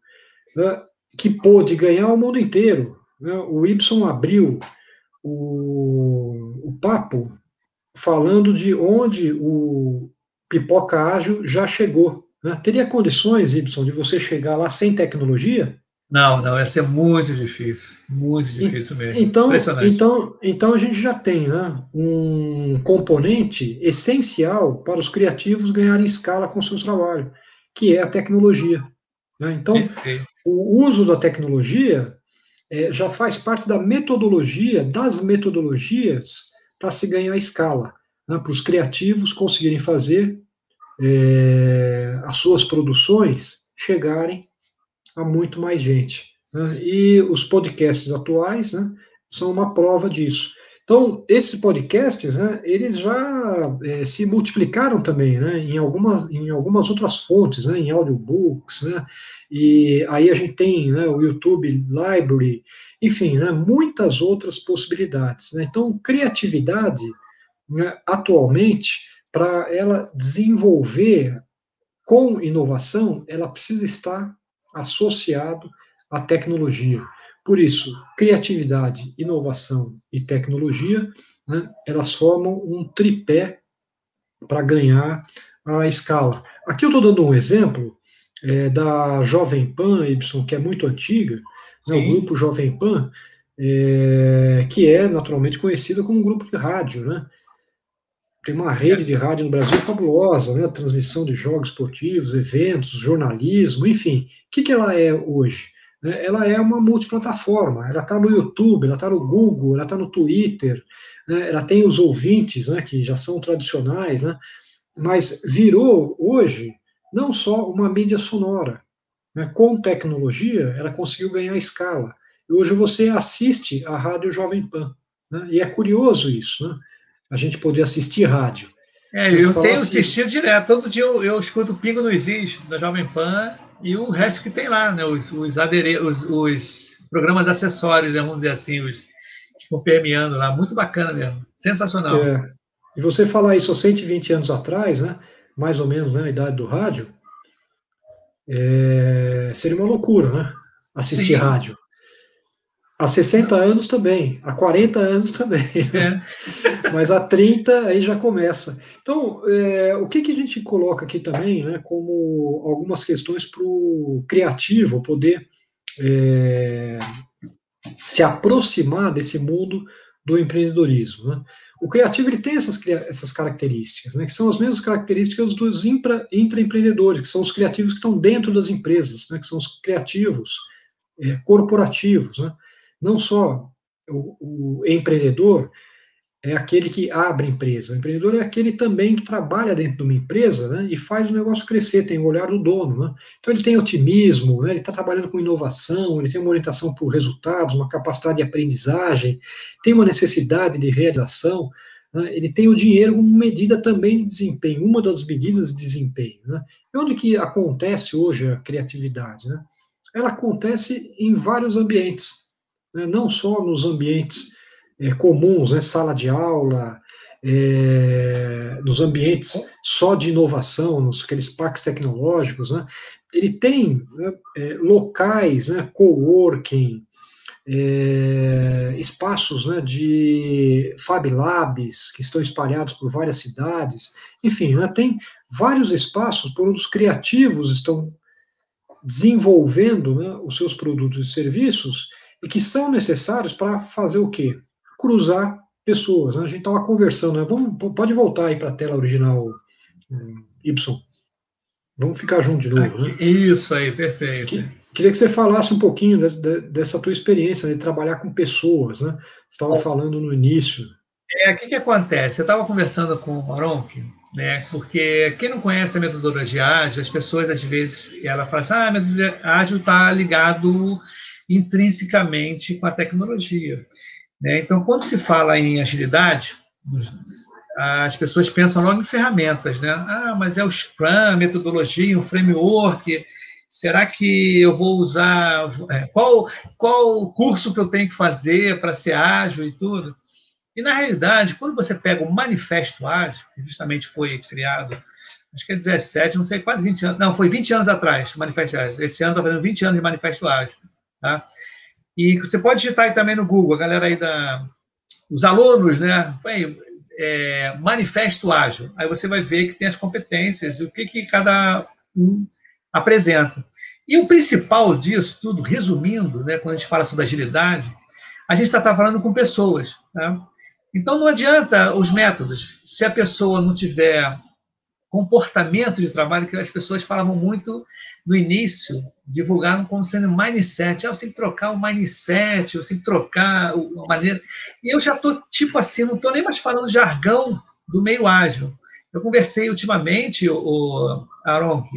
S2: né, que pôde ganhar o mundo inteiro. Né? O Y abriu o, o papo falando de onde o Pipoca Ágil já chegou. Né? Teria condições, Y, de você chegar lá sem tecnologia?
S1: Não, não, ia ser muito difícil, muito difícil mesmo.
S2: Então, então, então a gente já tem né, um componente essencial para os criativos ganharem escala com seus trabalhos, que é a tecnologia. Né? Então, Perfeito. o uso da tecnologia é, já faz parte da metodologia, das metodologias para se ganhar escala, né, para os criativos conseguirem fazer é, as suas produções chegarem a muito mais gente. Né? E os podcasts atuais né, são uma prova disso. Então, esses podcasts, né, eles já é, se multiplicaram também, né, em algumas, em algumas outras fontes, né, em audiobooks, né, e aí a gente tem né, o YouTube Library, enfim, né, muitas outras possibilidades. Né. Então, criatividade, né, atualmente, para ela desenvolver com inovação, ela precisa estar associado à tecnologia. Por isso, criatividade, inovação e tecnologia, né, elas formam um tripé para ganhar a escala. Aqui eu estou dando um exemplo é, da Jovem Pan Y, que é muito antiga, né, o grupo Jovem Pan, é, que é naturalmente conhecido como um grupo de rádio, né? Tem uma rede de rádio no Brasil fabulosa, né? Transmissão de jogos esportivos, eventos, jornalismo, enfim. O que, que ela é hoje? Né? Ela é uma multiplataforma. Ela está no YouTube, ela está no Google, ela está no Twitter. Né? Ela tem os ouvintes, né? Que já são tradicionais, né? Mas virou hoje não só uma mídia sonora. Né? Com tecnologia, ela conseguiu ganhar escala. E hoje você assiste a rádio Jovem Pan. Né? E é curioso isso, né? A gente poder assistir rádio.
S1: É, eu tenho assim, assistido direto. Todo dia eu, eu escuto o Pingo no Is da Jovem Pan e o resto que tem lá, né? Os, os, adere os, os programas acessórios, né? vamos dizer assim, os que estão permeando lá. Muito bacana mesmo. Sensacional. É.
S2: E você falar isso há 120 anos atrás, né? Mais ou menos, né? A idade do rádio. É, seria uma loucura, né? Assistir Sim. rádio. Há 60 anos também, há 40 anos também. Né? É. Mas há 30 aí já começa. Então, é, o que, que a gente coloca aqui também, né, como algumas questões para o criativo poder é, se aproximar desse mundo do empreendedorismo. Né? O criativo ele tem essas, essas características, né, que são as mesmas características dos intra, intraempreendedores, que são os criativos que estão dentro das empresas, né, que são os criativos é, corporativos. Né? Não só o, o, empreendedor é aquele que abre empresa, o empreendedor é aquele também que trabalha dentro de uma empresa né, e faz o negócio crescer, tem o olhar do dono. Né? Então ele tem otimismo, né, ele está trabalhando com inovação, ele tem uma orientação por resultados, uma capacidade de aprendizagem, tem uma necessidade de realização, né, ele tem o dinheiro como medida também de desempenho, uma das medidas de desempenho. Né? E onde que acontece hoje a criatividade? Né? Ela acontece em vários ambientes né, não só nos ambientes é, comuns, né, sala de aula, é, nos ambientes só de inovação, nos aqueles parques tecnológicos, né, ele tem né, é, locais, né, coworking, é, espaços né, de Fab Labs que estão espalhados por várias cidades, enfim, né, tem vários espaços por onde os criativos estão desenvolvendo né, os seus produtos e serviços e que são necessários para fazer o quê? Cruzar pessoas. Né? A gente estava conversando, né? Vamos, pode voltar aí para a tela original, Y. Vamos ficar junto de novo, né?
S1: Isso aí, perfeito.
S2: Que, Queria que você falasse um pouquinho dessa, dessa tua experiência de trabalhar com pessoas, né? Você estava falando no início.
S1: É, o que, que acontece? Eu estava conversando com o Moronk, né? Porque quem não conhece a metodologia ágil, as pessoas às vezes ela fala assim, ah, a metodologia ágil está ligado intrinsecamente com a tecnologia. Né? Então, quando se fala em agilidade, as pessoas pensam logo em ferramentas, né? Ah, mas é o Scrum, metodologia, o framework Será que eu vou usar. É, qual, qual curso que eu tenho que fazer para ser ágil e tudo? E, na realidade, quando você pega o Manifesto Ágil, que justamente foi criado, acho que é 17, não sei, quase 20 anos, não, foi 20 anos atrás, Manifesto Ágil. Esse ano está fazendo 20 anos de Manifesto Ágil. Tá? E você pode digitar aí também no Google, a galera aí da. Os alunos, né? É, Manifesto Ágil. Aí você vai ver que tem as competências, o que, que cada um apresenta. E o principal disso tudo, resumindo, né, quando a gente fala sobre agilidade, a gente está tá falando com pessoas. Né? Então não adianta os métodos se a pessoa não tiver comportamento de trabalho, que as pessoas falavam muito no início, divulgaram como sendo mindset. Ah, você tem que trocar o mindset, você tem que trocar a maneira. E eu já estou, tipo assim, não estou nem mais falando jargão do meio ágil. Eu conversei ultimamente, o Aronk,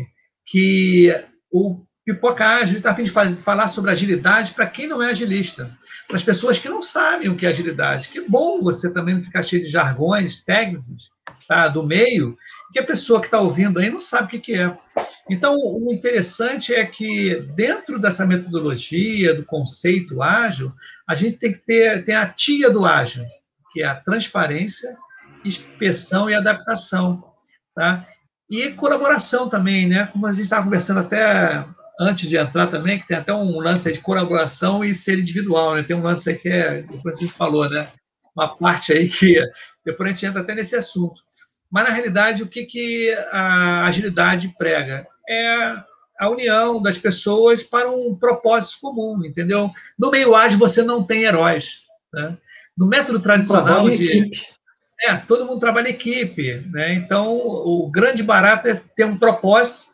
S1: que o Pipoca Ágil está a fim de fazer, falar sobre agilidade para quem não é agilista, para as pessoas que não sabem o que é agilidade. Que bom você também não ficar cheio de jargões técnicos tá, do meio, que a pessoa que está ouvindo aí não sabe o que, que é. Então, o interessante é que, dentro dessa metodologia, do conceito ágil, a gente tem que ter tem a tia do ágil, que é a transparência, inspeção e adaptação. Tá? E colaboração também, né? Como a gente estava conversando até antes de entrar também, que tem até um lance de colaboração e ser individual, né? Tem um lance aí que é, a gente falou, né? Uma parte aí que depois a gente entra até nesse assunto. Mas, na realidade, o que, que a agilidade prega? É a união das pessoas para um propósito comum, entendeu? No meio ágil você não tem heróis. Né? No método tradicional de. Equipe. É, todo mundo trabalha em equipe, né? Então, o grande barato é ter um propósito.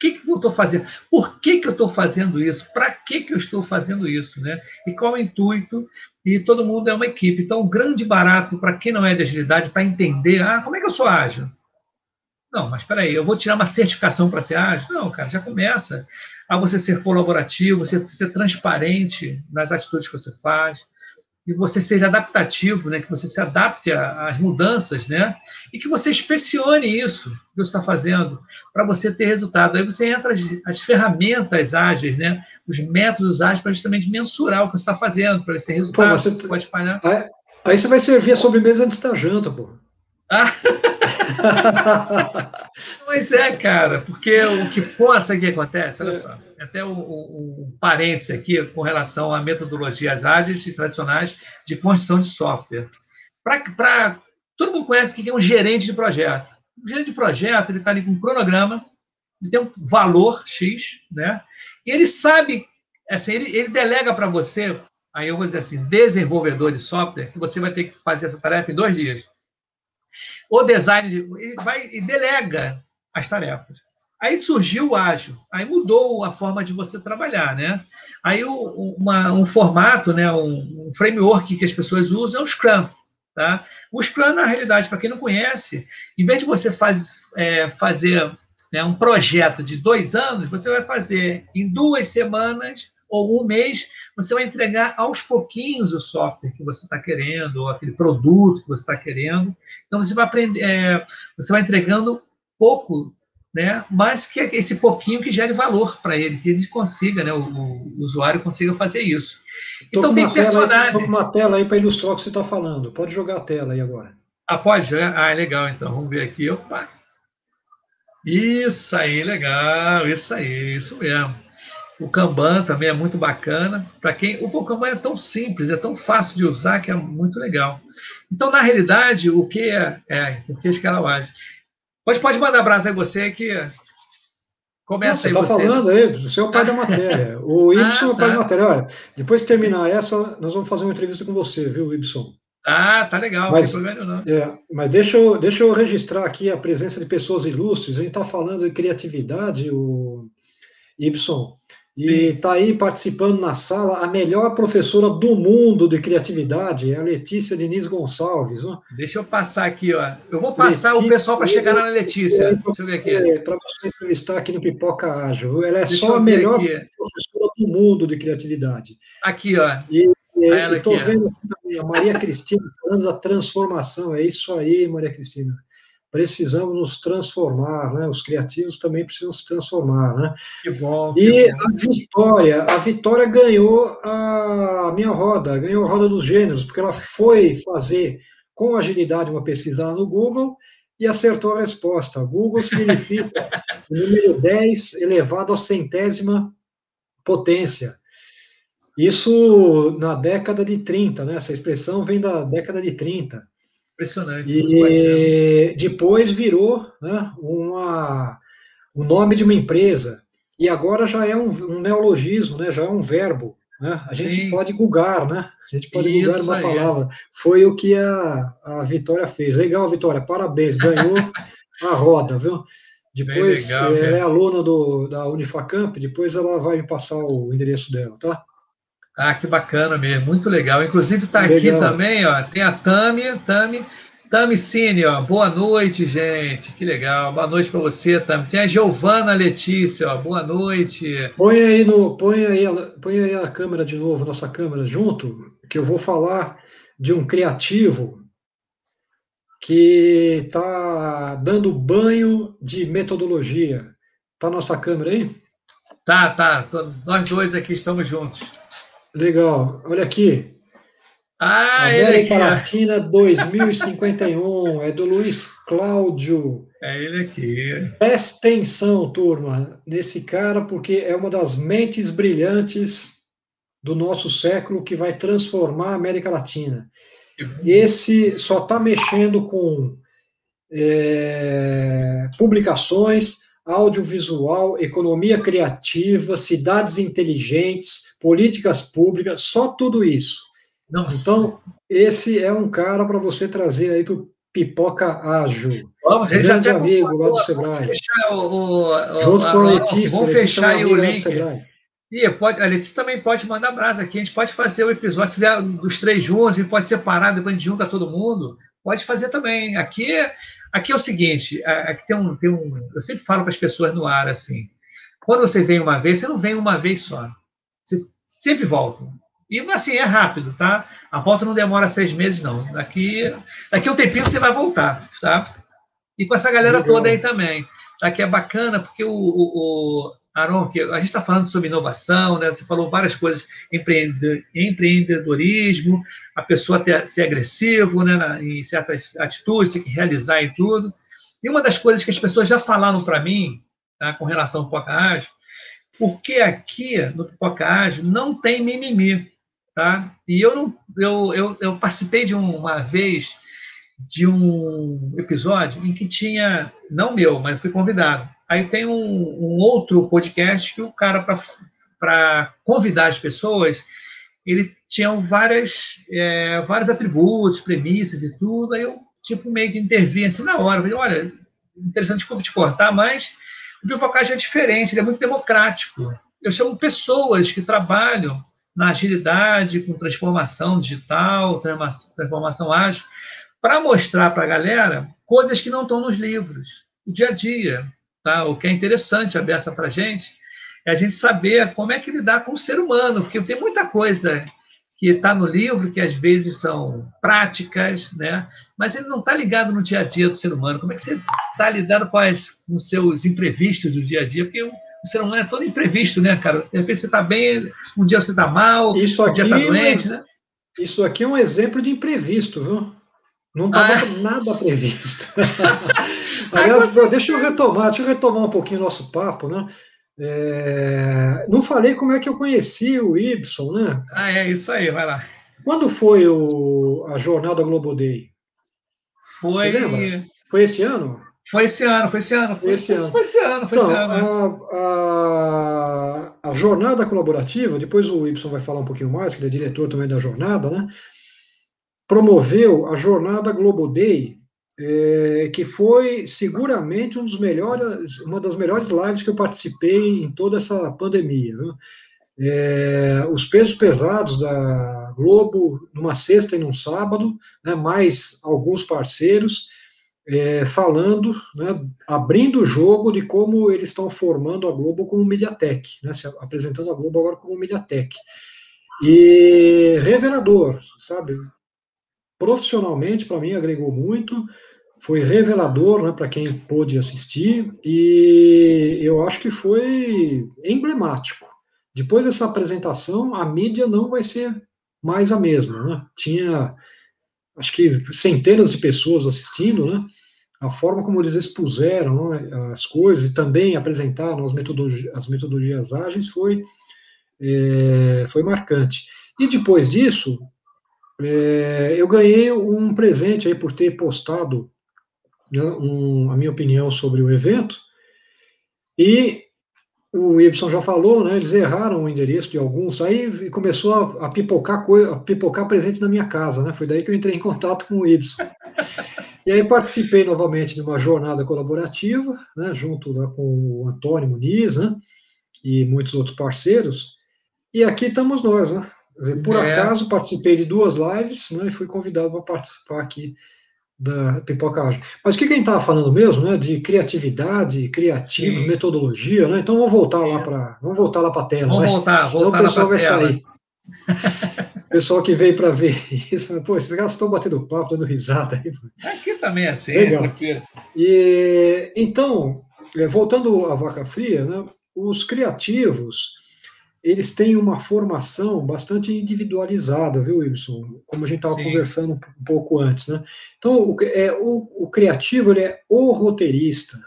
S1: Que, que eu estou fazendo? Por que, que eu estou fazendo isso? Para que, que eu estou fazendo isso? Né? E qual é o intuito? E todo mundo é uma equipe. Então, o grande barato para quem não é de agilidade, para entender, ah, como é que eu sou ágil? Não, mas espera aí, eu vou tirar uma certificação para ser ágil? Não, cara, já começa a você ser colaborativo, você ser transparente nas atitudes que você faz, que você seja adaptativo, né? que você se adapte às mudanças, né? e que você inspecione isso que você está fazendo para você ter resultado. Aí você entra as, as ferramentas ágeis, né? os métodos ágeis para justamente mensurar o que você está fazendo, para se tem resultado, pô, você, você pode espalhar.
S2: Aí, aí, você vai servir a sobremesa antes da janta, pô.
S1: Mas é, cara, porque o que for, sabe o que acontece? Olha é. só, até um, um, um parênteses aqui com relação a metodologias ágeis e tradicionais de construção de software. Para todo mundo conhece o que é um gerente de projeto. O gerente de projeto ele está ali com um cronograma, ele tem um valor X, né? E ele sabe, assim, ele, ele delega para você, aí eu vou dizer assim, desenvolvedor de software, que você vai ter que fazer essa tarefa em dois dias o design, ele vai e delega as tarefas. Aí surgiu o ágil, aí mudou a forma de você trabalhar, né? Aí o, uma, um formato, né, um, um, framework que as pessoas usam é o Scrum, tá? O Scrum, na realidade, para quem não conhece, em vez de você faz, é, fazer né, um projeto de dois anos, você vai fazer em duas semanas ou um mês, você vai entregar aos pouquinhos o software que você está querendo, ou aquele produto que você está querendo. Então, você vai aprender, é, você vai entregando pouco, né? mas que esse pouquinho que gere valor para ele, que ele consiga, né? O, o, usuário consiga fazer isso. Então, tem personagens. Estou
S2: com uma tela aí para ilustrar o que você está falando. Pode jogar a tela aí agora.
S1: Ah, pode jogar? Ah, legal, então. Vamos ver aqui. Opa! Isso aí, legal, isso aí, isso mesmo. O Kanban também é muito bacana. Para quem. O Kanban é tão simples, é tão fácil de usar que é muito legal. Então, na realidade, o que é. É, por que escalawagem? Pode, pode mandar abraço aí você que.
S2: Começa aí. Você está falando aí, você é o pai da matéria. O Ibson ah, é o pai da tá. matéria. Olha, depois de terminar essa, nós vamos fazer uma entrevista com você, viu, Ibson?
S1: Ah, tá legal,
S2: mas, não tem problema não. É, mas deixa eu, deixa eu registrar aqui a presença de pessoas ilustres. A gente está falando de criatividade, o Ibson. E está aí participando na sala a melhor professora do mundo de criatividade, é a Letícia Diniz Gonçalves. Ó.
S1: Deixa eu passar aqui, ó. Eu vou passar Letícia, o pessoal para chegar na Letícia. Deixa eu ver aqui. É,
S2: para você entrevistar aqui no Pipoca Ágil. Ela é Deixa só a melhor aqui. professora do mundo de criatividade.
S1: Aqui, ó.
S2: E estou vendo aqui também a Maria Cristina falando da transformação. É isso aí, Maria Cristina precisamos nos transformar, né? Os criativos também precisam se transformar, né?
S1: Que bom.
S2: Que e bom. a Vitória, a Vitória ganhou a minha roda, ganhou a roda dos gêneros, porque ela foi fazer com agilidade uma pesquisa lá no Google e acertou a resposta. Google significa o número 10 elevado à centésima potência. Isso na década de 30, né? Essa expressão vem da década de 30.
S1: Impressionante.
S2: E depois virou né, uma, o nome de uma empresa. E agora já é um, um neologismo, né, já é um verbo. Né? A Sim. gente pode googar, né? A gente pode Isso uma palavra. Foi o que a, a Vitória fez. Legal, Vitória, parabéns. Ganhou a roda, viu? Depois, legal, ela é aluna do, da Unifacamp, depois ela vai me passar o endereço dela, tá?
S1: Ah, que bacana mesmo, muito legal. Inclusive está aqui também, ó, tem a Tami, Tami, Tami Cine, ó, boa noite, gente, que legal, boa noite para você, Tami. Tem a Giovana Letícia, ó, boa noite.
S2: Põe aí, no, põe, aí, põe aí a câmera de novo, nossa câmera junto, que eu vou falar de um criativo que está dando banho de metodologia. Tá nossa câmera aí?
S1: Tá, tá, nós dois aqui estamos juntos.
S2: Legal. Olha aqui.
S1: Ah,
S2: América aqui, Latina 2051. é do Luiz Cláudio.
S1: É ele aqui.
S2: Presta atenção, turma, nesse cara, porque é uma das mentes brilhantes do nosso século que vai transformar a América Latina. Esse só está mexendo com é, publicações, audiovisual, economia criativa, cidades inteligentes, políticas públicas, só tudo isso. Nossa. Então, esse é um cara para você trazer aí para o Pipoca Ágil.
S1: Vamos, ele
S2: já amigo lá do Sebrae.
S1: Fechar o, o,
S2: Junto com a Letícia.
S1: Vamos fechar aí o link. E pode, a Letícia também pode mandar brasa aqui. A gente pode fazer o episódio, se dos três juntos, a gente pode separar, depois a gente junta todo mundo. Pode fazer também. Aqui, aqui é o seguinte: aqui tem um, tem um. Eu sempre falo para as pessoas no ar assim. Quando você vem uma vez, você não vem uma vez só. Você sempre volta. E assim, é rápido, tá? A volta não demora seis meses, não. Daqui, daqui um tempinho você vai voltar, tá? E com essa galera Legal. toda aí também. Aqui é bacana, porque o, o, Aron, que a gente está falando sobre inovação, né? Você falou várias coisas, empreendedorismo, a pessoa ter, ser agressivo, né? em certas atitudes, tem que realizar em tudo. E uma das coisas que as pessoas já falaram para mim, tá? com relação ao Poca Ágil, porque aqui no Poca Ágil não tem mimimi, tá? E eu não, eu, eu, eu participei de uma vez de um episódio em que tinha, não meu, mas fui convidado Aí tem um, um outro podcast que o cara, para convidar as pessoas, ele tinha várias, é, vários atributos, premissas e tudo. Aí eu, tipo, meio que intervi assim na hora. falei, olha, interessante, desculpa te cortar, mas o Pipocast é diferente, ele é muito democrático. Eu chamo pessoas que trabalham na agilidade, com transformação digital, transformação ágil, para mostrar para a galera coisas que não estão nos livros, o dia a dia. Tá? O que é interessante, aberta para a gente, é a gente saber como é que lidar com o ser humano, porque tem muita coisa que está no livro que às vezes são práticas, né? mas ele não está ligado no dia a dia do ser humano. Como é que você está lidando com, as, com os seus imprevistos do dia a dia? Porque o, o ser humano é todo imprevisto, né, cara? De repente você está bem, um dia você está mal,
S2: isso
S1: um dia está doente.
S2: Né? Isso aqui é um exemplo de imprevisto, viu? Não estava ah. nada previsto. Aliás, deixa eu retomar, deixa eu retomar um pouquinho o nosso papo, né? É, não falei como é que eu conheci o Ibson, né?
S1: Ah, é isso aí, vai lá.
S2: Quando foi o, a jornada Globo Day?
S1: Foi.
S2: Foi esse ano?
S1: Foi esse ano, foi esse ano. Foi esse, ano. Foi esse ano, foi então, esse ano.
S2: Né? A, a, a, jornada colaborativa, depois o Y vai falar um pouquinho mais, que ele é diretor também da jornada, né? Promoveu a jornada Globo Day é, que foi seguramente um melhores, uma das melhores lives que eu participei em toda essa pandemia. É, os pesos pesados da Globo, numa sexta e num sábado, né, mais alguns parceiros, é, falando, né, abrindo o jogo de como eles estão formando a Globo como Mediatek, né, se apresentando a Globo agora como Mediatek. E revelador, sabe? Profissionalmente, para mim, agregou muito foi revelador né, para quem pôde assistir e eu acho que foi emblemático. Depois dessa apresentação, a mídia não vai ser mais a mesma. Né? Tinha, acho que, centenas de pessoas assistindo, né? a forma como eles expuseram né, as coisas e também apresentaram as metodologias, as metodologias ágeis foi, é, foi marcante. E depois disso, é, eu ganhei um presente aí por ter postado né, um, a minha opinião sobre o evento, e o Y já falou, né, eles erraram o endereço de alguns, aí começou a, a pipocar, a pipocar presente na minha casa, né, foi daí que eu entrei em contato com o Y. E aí participei novamente de uma jornada colaborativa, né, junto lá com o Antônio Muniz, né, e muitos outros parceiros, e aqui estamos nós, né, dizer, por é. acaso participei de duas lives, né, e fui convidado para participar aqui da pipocagem. Mas o que, a gente estava falando mesmo, né? De criatividade, criativos, Sim. metodologia, né? Então vamos voltar lá para vamos voltar lá para a tela.
S1: Vamos
S2: vai.
S1: voltar,
S2: Senão
S1: voltar
S2: o pessoal vai tela. sair. o pessoal que veio para ver isso, pô, esses caras estão batendo papo, dando risada aí.
S1: Aqui também é assim,
S2: Legal. E então, é, voltando à vaca fria, né? Os criativos eles têm uma formação bastante individualizada, viu, Wilson? Como a gente estava conversando um pouco antes, né? Então, o, é, o, o criativo ele é o roteirista,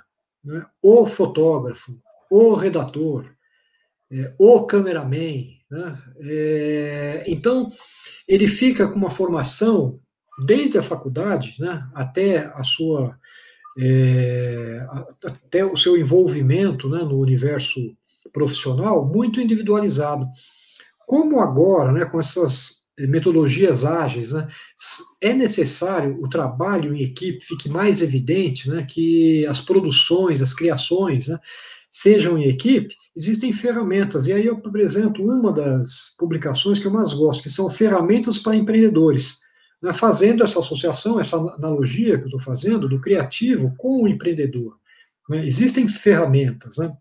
S2: né? o fotógrafo, o redator, é, o cameraman, né? É, então, ele fica com uma formação desde a faculdade, né? Até a sua é, até o seu envolvimento né, no universo profissional muito individualizado. Como agora, né, com essas metodologias ágeis, né, é necessário o trabalho em equipe fique mais evidente, né, que as produções, as criações, né, sejam em equipe, existem ferramentas, e aí eu apresento uma das publicações que eu mais gosto, que são ferramentas para empreendedores, né, fazendo essa associação, essa analogia que eu estou fazendo, do criativo com o empreendedor. Né, existem ferramentas, né,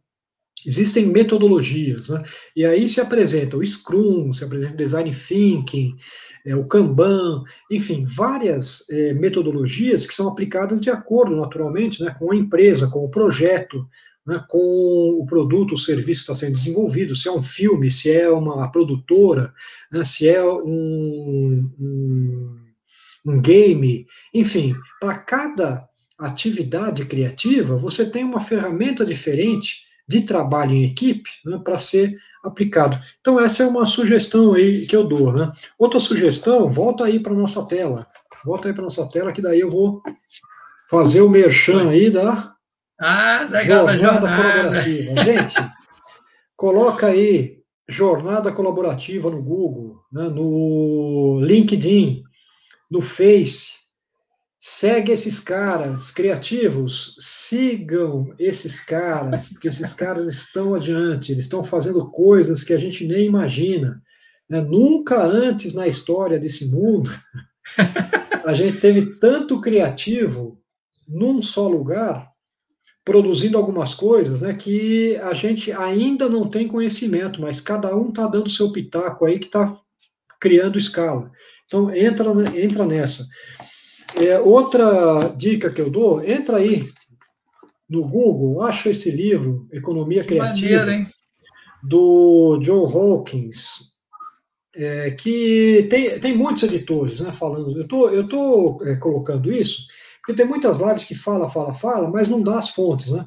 S2: Existem metodologias, né? e aí se apresenta o Scrum, se apresenta o Design Thinking, é, o Kanban, enfim, várias é, metodologias que são aplicadas de acordo, naturalmente, né, com a empresa, com o projeto, né, com o produto, o serviço que está sendo desenvolvido, se é um filme, se é uma produtora, né, se é um, um, um game, enfim, para cada atividade criativa, você tem uma ferramenta diferente de trabalho em equipe né, para ser aplicado. Então, essa é uma sugestão aí que eu dou. Né? Outra sugestão, volta aí para nossa tela. Volta aí para nossa tela, que daí eu vou fazer o merchan aí da,
S1: ah, legal, jornada, jornada
S2: colaborativa. Gente, coloca aí jornada colaborativa no Google, né, no LinkedIn, no Face, Segue esses caras criativos, sigam esses caras, porque esses caras estão adiante, eles estão fazendo coisas que a gente nem imagina. Né? Nunca antes na história desse mundo a gente teve tanto criativo num só lugar, produzindo algumas coisas né, que a gente ainda não tem conhecimento, mas cada um está dando seu pitaco aí que está criando escala. Então, entra, entra nessa. É, outra dica que eu dou, entra aí no Google, acha esse livro, Economia Criativa, maneiro, do John Hawkins, é, que tem, tem muitos editores né, falando. Eu tô, estou tô, é, colocando isso, porque tem muitas lives que fala, fala, fala, mas não dá as fontes. Né?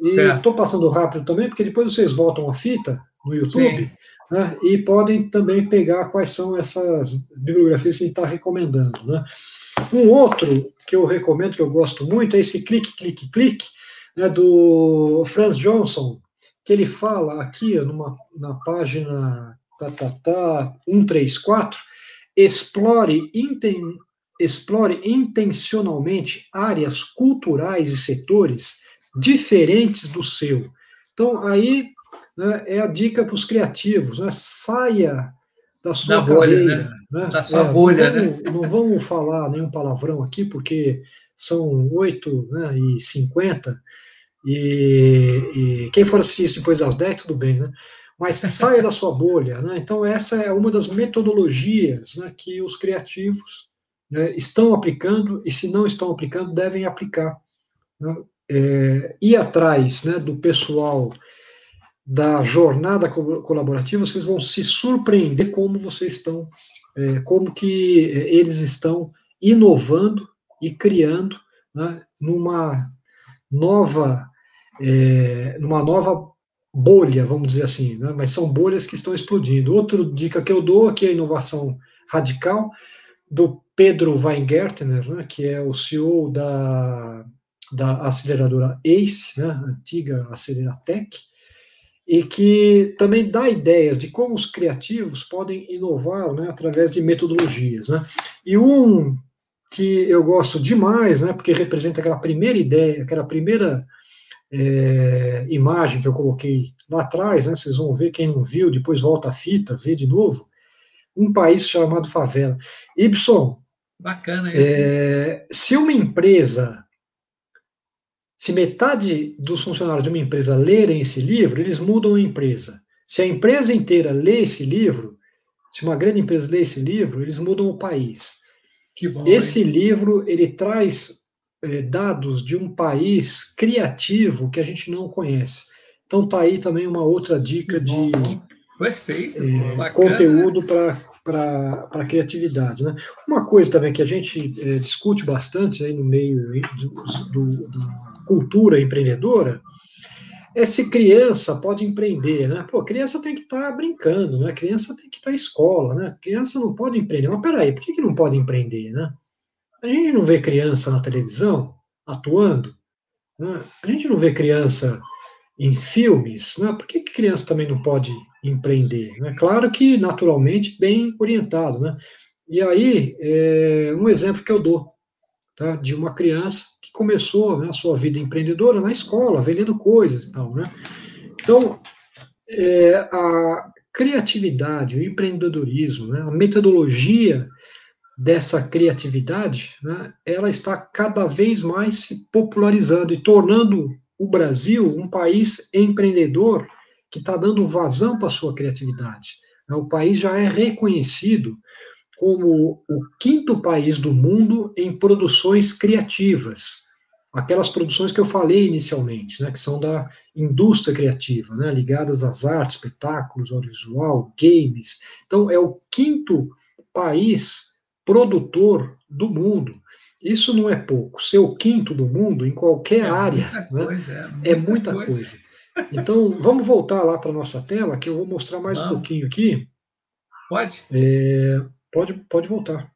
S2: E estou passando rápido também, porque depois vocês voltam a fita no YouTube né, e podem também pegar quais são essas bibliografias que a gente está recomendando. Né. Um outro que eu recomendo, que eu gosto muito, é esse clique, clique, clique, né, do Franz Johnson, que ele fala aqui numa, na página tá, tá, tá, 134, explore, inten, explore intencionalmente áreas culturais e setores diferentes do seu. Então, aí né, é a dica para os criativos, né, saia da sua da bolha, né? Né?
S1: Da sua é, bolha,
S2: não vamos, né? Não vamos falar nenhum palavrão aqui, porque são 8 né, e 50, e, e quem for assistir depois das 10, tudo bem, né? Mas saia da sua bolha, né? Então, essa é uma das metodologias né, que os criativos né, estão aplicando, e se não estão aplicando, devem aplicar. Né? É, ir atrás né, do pessoal da jornada colaborativa, vocês vão se surpreender como vocês estão, é, como que é, eles estão inovando e criando né, numa nova, é, numa nova bolha, vamos dizer assim, né, mas são bolhas que estão explodindo. Outra dica que eu dou aqui é a inovação radical do Pedro Weingärtner, né, que é o CEO da, da aceleradora ACE, né, antiga Aceleratec, e que também dá ideias de como os criativos podem inovar né, através de metodologias. Né? E um que eu gosto demais, né, porque representa aquela primeira ideia, aquela primeira é, imagem que eu coloquei lá atrás, né, vocês vão ver, quem não viu, depois volta a fita, vê de novo, um país chamado favela. Ibson,
S1: Bacana
S2: isso. É, se uma empresa se metade dos funcionários de uma empresa lerem esse livro, eles mudam a empresa. Se a empresa inteira lê esse livro, se uma grande empresa lê esse livro, eles mudam o país. Bom, esse hein? livro ele traz é, dados de um país criativo que a gente não conhece. Então tá aí também uma outra dica de
S1: Perfeito,
S2: é, conteúdo para a criatividade. Né? Uma coisa também que a gente é, discute bastante aí no meio do, do, do cultura empreendedora é se criança pode empreender, né? Pô, criança tem que estar tá brincando, né? Criança tem que ir para a escola, né? Criança não pode empreender. Mas peraí, por que, que não pode empreender, né? A gente não vê criança na televisão atuando, né? a gente não vê criança em filmes, né? Por que, que criança também não pode empreender? Né? Claro que, naturalmente, bem orientado, né? E aí, é, um exemplo que eu dou, tá? De uma criança começou né, a sua vida empreendedora na escola, vendendo coisas e tal, né? Então, é, a criatividade, o empreendedorismo, né, a metodologia dessa criatividade, né, ela está cada vez mais se popularizando e tornando o Brasil um país empreendedor que está dando vazão para a sua criatividade. O país já é reconhecido como o quinto país do mundo em produções criativas aquelas produções que eu falei inicialmente, né, que são da indústria criativa, né, ligadas às artes, espetáculos, audiovisual, games. Então, é o quinto país produtor do mundo. Isso não é pouco. Ser o quinto do mundo em qualquer é área muita né, coisa, é, muita, é muita coisa. coisa. Então, vamos voltar lá para a nossa tela, que eu vou mostrar mais um pouquinho aqui.
S1: Pode?
S2: É, pode, pode voltar.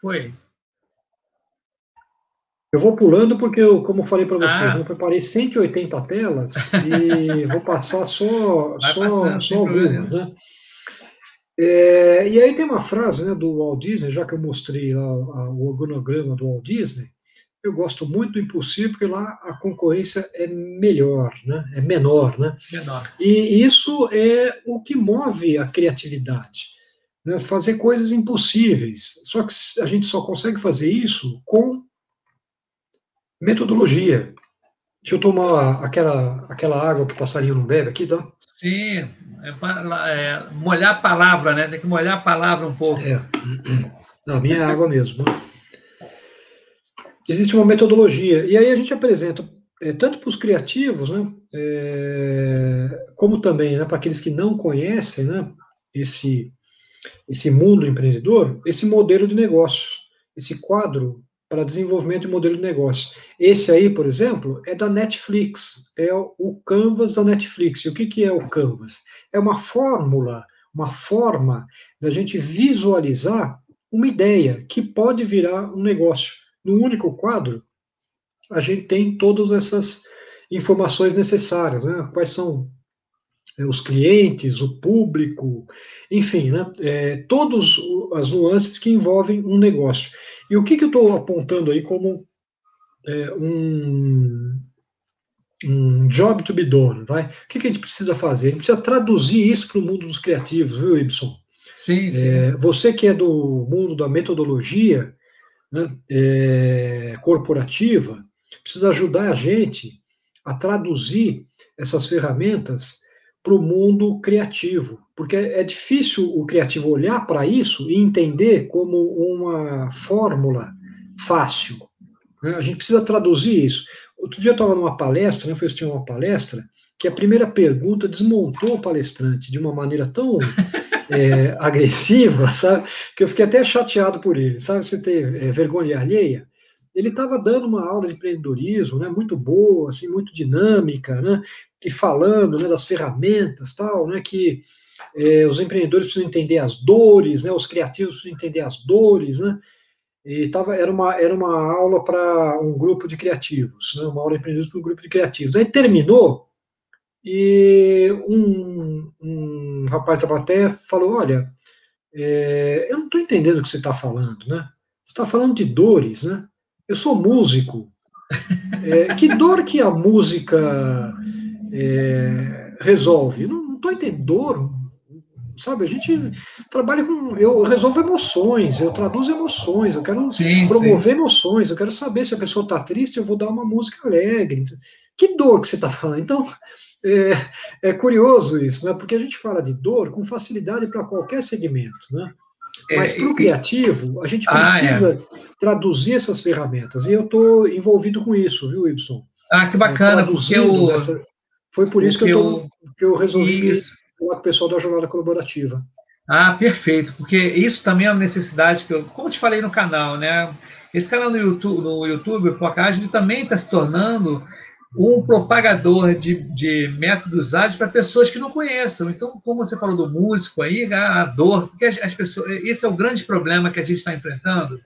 S1: Foi.
S2: Eu vou pulando porque, eu, como eu falei para vocês, ah. eu preparei 180 telas e vou passar só, só, passando, só algumas. Né? É, e aí tem uma frase né, do Walt Disney, já que eu mostrei lá o organograma do Walt Disney, eu gosto muito do impossível porque lá a concorrência é melhor, né? é menor. Né?
S1: menor.
S2: E isso é o que move a criatividade. Né? Fazer coisas impossíveis. Só que a gente só consegue fazer isso com Metodologia. Deixa eu tomar aquela, aquela água que o passarinho não bebe aqui, tá?
S1: Sim, é, é, molhar a palavra, né? Tem que molhar a palavra um pouco.
S2: É, a minha é água mesmo. Né? Existe uma metodologia, e aí a gente apresenta é, tanto para os criativos, né, é, como também né, para aqueles que não conhecem né, esse, esse mundo empreendedor, esse modelo de negócio, esse quadro para desenvolvimento de modelo de negócio. Esse aí, por exemplo, é da Netflix, é o Canvas da Netflix. E o que, que é o Canvas? É uma fórmula, uma forma da gente visualizar uma ideia que pode virar um negócio. No único quadro, a gente tem todas essas informações necessárias, né? Quais são é, os clientes, o público, enfim, né? É, todas as nuances que envolvem um negócio. E o que, que eu estou apontando aí como é, um, um job to be done, vai? O que, que a gente precisa fazer? A gente precisa traduzir isso para o mundo dos criativos, viu, Ibson?
S1: Sim, sim.
S2: É, você que é do mundo da metodologia né, é, corporativa, precisa ajudar a gente a traduzir essas ferramentas para o mundo criativo, porque é difícil o criativo olhar para isso e entender como uma fórmula fácil. Né? A gente precisa traduzir isso. Outro dia eu estava numa palestra, né, assistir uma palestra, que a primeira pergunta desmontou o palestrante de uma maneira tão é, agressiva, sabe, que eu fiquei até chateado por ele, sabe, você ter é, vergonha alheia. Ele estava dando uma aula de empreendedorismo, né, muito boa, assim, muito dinâmica, né, e falando, né, das ferramentas, tal, né, que é, os empreendedores precisam entender as dores, né, os criativos precisam entender as dores, né, e tava, era, uma, era uma aula para um grupo de criativos, né, uma aula de empreendedorismo para um grupo de criativos. Aí terminou, e um, um rapaz da plateia falou, olha, é, eu não estou entendendo o que você está falando, né, você está falando de dores, né, eu sou músico, é, que dor que a música é, resolve? Não estou entendendo dor, sabe? A gente trabalha com. Eu resolvo emoções, eu traduzo emoções, eu quero sim, promover sim. emoções, eu quero saber se a pessoa está triste, eu vou dar uma música alegre. Que dor que você está falando? Então, é, é, curioso isso, né? Porque a gente fala de dor com facilidade para qualquer segmento, né? É, Mas para o criativo, a gente precisa ah, é. Traduzir essas ferramentas. E eu estou envolvido com isso, viu, Ibson?
S1: Ah, que bacana, porque eu...
S2: Essa... Foi por isso que eu, tô, que eu resolvi isso. falar com o pessoal da jornada colaborativa.
S1: Ah, perfeito, porque isso também é uma necessidade que eu, como eu te falei no canal, né? Esse canal no YouTube, no YouTube o Placage, ele também está se tornando um propagador de, de métodos ágeis para pessoas que não conheçam. Então, como você falou do músico aí, a dor, porque as, as pessoas, esse é o grande problema que a gente está enfrentando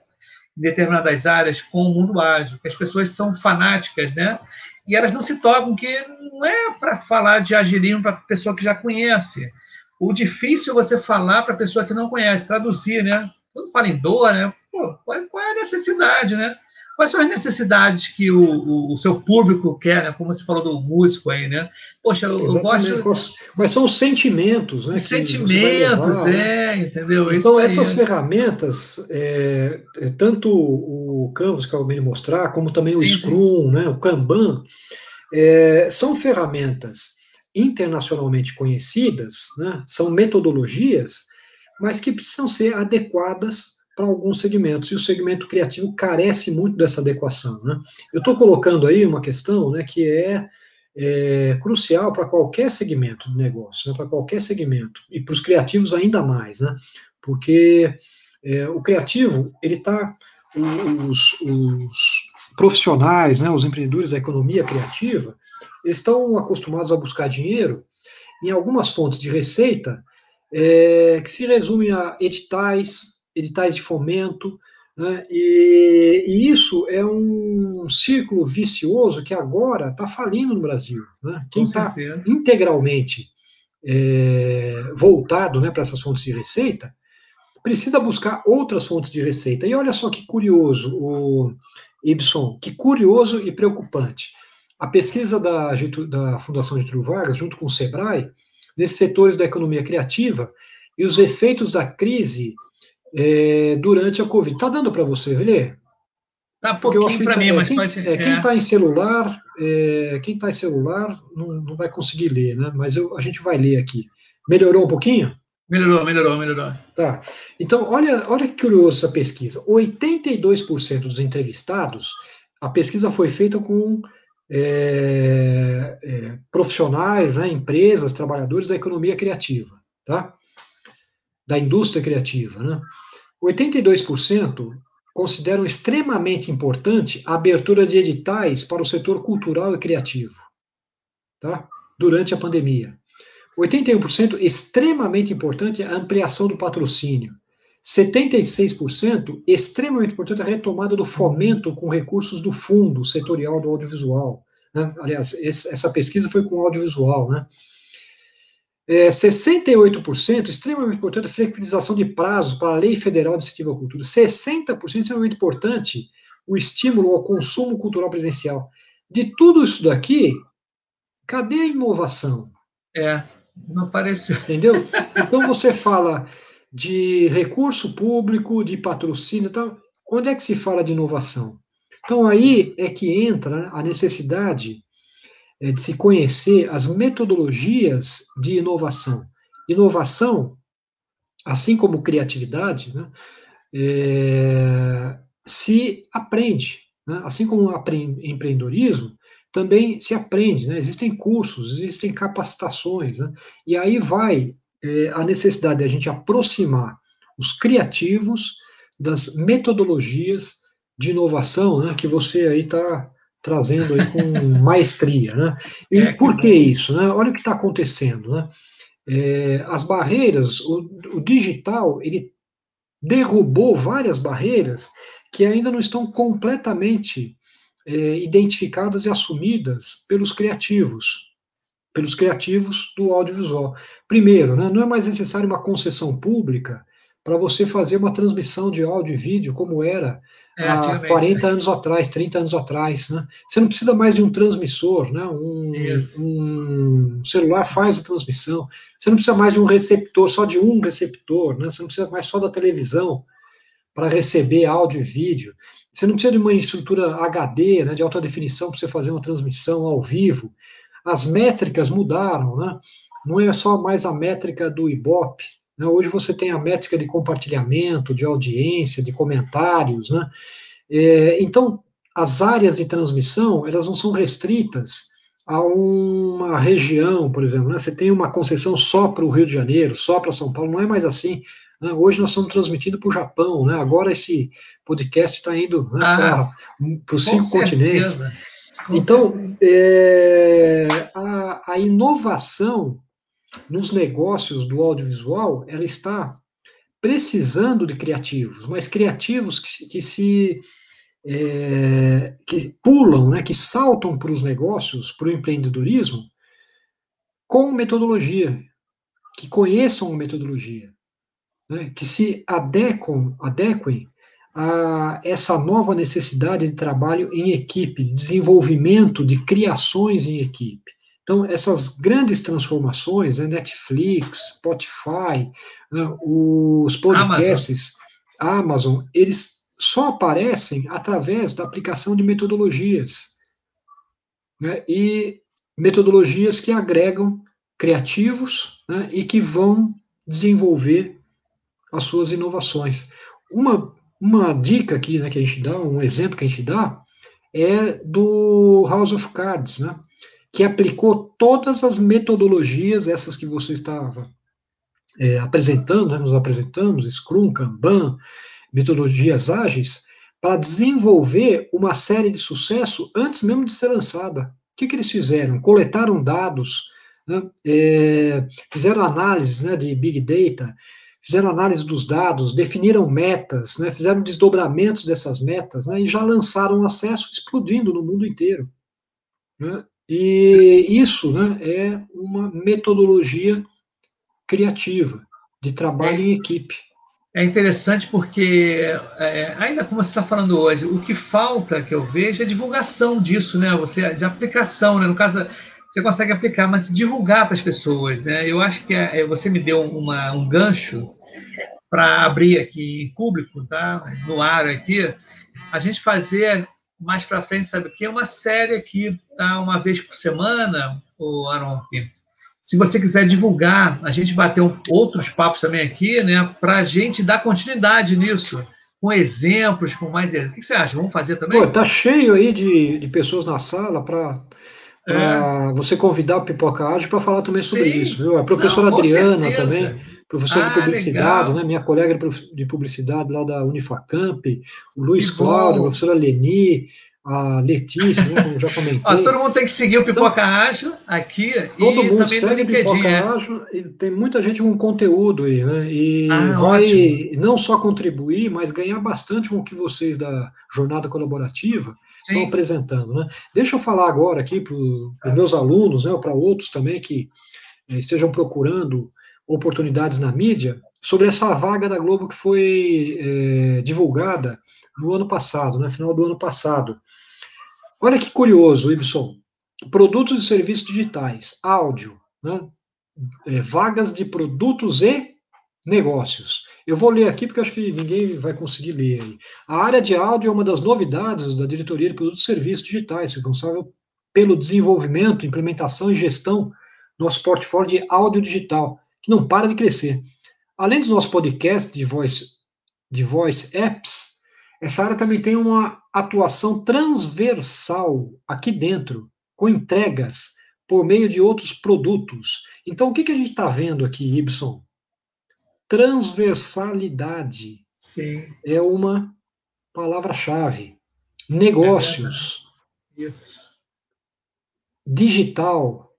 S1: em determinadas áreas com o mundo ágil, as pessoas são fanáticas, né? E elas não se tocam que não é para falar de agilismo para pessoa que já conhece. O difícil é você falar para pessoa que não conhece, traduzir, né? Quando fala em dor, né? Pô, qual, qual é a necessidade, né? Quais são as necessidades que o, o, o, seu público quer, né? Como você falou do músico aí, né? Poxa, eu, eu gosto.
S2: Quais são os sentimentos, né? Os
S1: sentimentos, é, entendeu?
S2: Então, essas é. ferramentas, é, é, tanto o Canvas que eu acabei de mostrar, como também sim, o Scrum, sim. né? O Kanban, é, são ferramentas internacionalmente conhecidas, né? São metodologias, mas que precisam ser adequadas para alguns segmentos, e o segmento criativo carece muito dessa adequação. Né? Eu estou colocando aí uma questão né, que é, é crucial para qualquer segmento de negócio, né, para qualquer segmento, e para os criativos ainda mais, né, porque é, o criativo, ele está, os, os profissionais, né, os empreendedores da economia criativa, eles estão acostumados a buscar dinheiro em algumas fontes de receita é, que se resumem a editais, editais de fomento, né? e, e, isso é um círculo vicioso que agora está falindo no Brasil. Né? Quem está integralmente é, voltado né, para essas fontes de receita precisa buscar outras fontes de receita. E olha só que curioso, o Ibson, que curioso e preocupante. A pesquisa da, da Fundação Getúlio Vargas, junto com o SEBRAE, nesses setores da economia criativa e os efeitos da crise é, durante a Covid. Está dando para você ler?
S1: Tá pouquinho para mim, é, mas
S2: quem,
S1: pode...
S2: É, quem está é. em celular, é, quem está em celular não, não vai conseguir ler, né? Mas eu, a gente vai ler aqui. Melhorou um pouquinho?
S1: Melhorou, melhorou, melhorou.
S2: Tá. Então, olha, olha que curioso essa pesquisa. 82% dos entrevistados, a pesquisa foi feita com é, é, profissionais, né, empresas, trabalhadores da economia criativa, tá? Da indústria criativa, né? 82% consideram extremamente importante a abertura de editais para o setor cultural e criativo, tá? Durante a pandemia. 81% extremamente importante a ampliação do patrocínio. 76% extremamente importante a retomada do fomento com recursos do fundo setorial do audiovisual. Né? Aliás, essa pesquisa foi com audiovisual, né? É, 68%, extremamente importante, a flexibilização de prazos para a Lei Federal de Incentivo à Cultura. 60%, extremamente importante, o estímulo ao consumo cultural presencial. De tudo isso daqui, cadê a inovação?
S1: É, não apareceu.
S2: Entendeu? Então você fala de recurso público, de patrocínio e tal. Onde é que se fala de inovação? Então aí é que entra a necessidade é, de se conhecer as metodologias de inovação. Inovação, assim como criatividade, né, é, se aprende. Né, assim como empreendedorismo, também se aprende. Né, existem cursos, existem capacitações. Né, e aí vai é, a necessidade de a gente aproximar os criativos das metodologias de inovação né, que você aí está trazendo aí com maestria, né? E é, por que isso, né? Olha o que está acontecendo, né? É, as barreiras, o, o digital, ele derrubou várias barreiras que ainda não estão completamente é, identificadas e assumidas pelos criativos, pelos criativos do audiovisual. Primeiro, né, não é mais necessário uma concessão pública para você fazer uma transmissão de áudio e vídeo como era é, há 40 né? anos atrás, 30 anos atrás, né? Você não precisa mais de um transmissor, né? Um, um, celular faz a transmissão. Você não precisa mais de um receptor, só de um receptor, né? Você não precisa mais só da televisão para receber áudio e vídeo. Você não precisa de uma estrutura HD, né, de alta definição para você fazer uma transmissão ao vivo. As métricas mudaram, né? Não é só mais a métrica do Ibope, né? Hoje você tem a métrica de compartilhamento, de audiência, de comentários. Né? É, então, as áreas de transmissão, elas não são restritas a uma região, por exemplo. Né? Você tem uma concessão só para o Rio de Janeiro, só para São Paulo, não é mais assim. Né? Hoje nós estamos transmitindo para o Japão, né? agora esse podcast está indo né, ah, para os cinco certeza. continentes. então, é, a, a inovação nos negócios do audiovisual, ela está precisando de criativos, mas criativos que, que se é, que pulam, né, que saltam para os negócios, para o empreendedorismo, com metodologia, que conheçam a metodologia, né, que se adequam, adequem a essa nova necessidade de trabalho em equipe, de desenvolvimento de criações em equipe. Então, essas grandes transformações, né, Netflix, Spotify, né, os podcasts, Amazon. Amazon, eles só aparecem através da aplicação de metodologias. Né, e metodologias que agregam criativos né, e que vão desenvolver as suas inovações. Uma, uma dica aqui né, que a gente dá, um exemplo que a gente dá, é do House of Cards, né? Que aplicou todas as metodologias, essas que você estava é, apresentando, né, nos apresentamos, Scrum, Kanban, metodologias ágeis, para desenvolver uma série de sucesso antes mesmo de ser lançada. O que, que eles fizeram? Coletaram dados, né, é, fizeram análises né, de Big Data, fizeram análise dos dados, definiram metas, né, fizeram desdobramentos dessas metas né, e já lançaram acesso explodindo no mundo inteiro. Né? E isso né, é uma metodologia criativa, de trabalho é, em equipe.
S1: É interessante porque, é, ainda como você está falando hoje, o que falta que eu vejo é divulgação disso, né? Você, de aplicação, né? No caso, você consegue aplicar, mas divulgar para as pessoas, né? Eu acho que é, é, você me deu uma, um gancho para abrir aqui em público, tá? No ar aqui, a gente fazer mais para frente, sabe o que? É uma série aqui, tá? Uma vez por semana, o Aaron. Se você quiser divulgar, a gente bateu outros papos também aqui, né? Para a gente dar continuidade nisso, com exemplos, com mais. O que você acha? Vamos fazer também?
S2: Pô, tá cheio aí de, de pessoas na sala para é. você convidar o Pipoca Ágil para falar também sobre Sim. isso, viu? A professora Não, Adriana certeza. também professor ah, de publicidade, né? Minha colega de publicidade lá da Unifacamp, o Luiz que Cláudio, bom. a professora Leni, a Letícia, né, como já comentei. Ó,
S1: todo mundo tem que seguir o então, Pipoca Ágil aqui.
S2: Todo mundo também segue o Pipoca é. Ágil. E tem muita gente com conteúdo aí, né? E ah, vai ótimo. não só contribuir, mas ganhar bastante com o que vocês da jornada colaborativa Sim. estão apresentando, né? Deixa eu falar agora aqui para os meus alunos, né, ou para outros também que é, estejam procurando oportunidades na mídia, sobre essa vaga da Globo que foi é, divulgada no ano passado, no né, final do ano passado. Olha que curioso, Ibson. Produtos e serviços digitais, áudio, né? é, vagas de produtos e negócios. Eu vou ler aqui porque acho que ninguém vai conseguir ler aí. A área de áudio é uma das novidades da Diretoria de Produtos e Serviços Digitais, responsável pelo desenvolvimento, implementação e gestão do nosso portfólio de áudio digital, que não para de crescer. Além dos nossos podcasts de voice, de voice apps, essa área também tem uma atuação transversal aqui dentro, com entregas por meio de outros produtos. Então, o que, que a gente está vendo aqui, Ibson? Transversalidade
S1: Sim.
S2: é uma palavra-chave. Negócios.
S1: É Isso.
S2: Digital.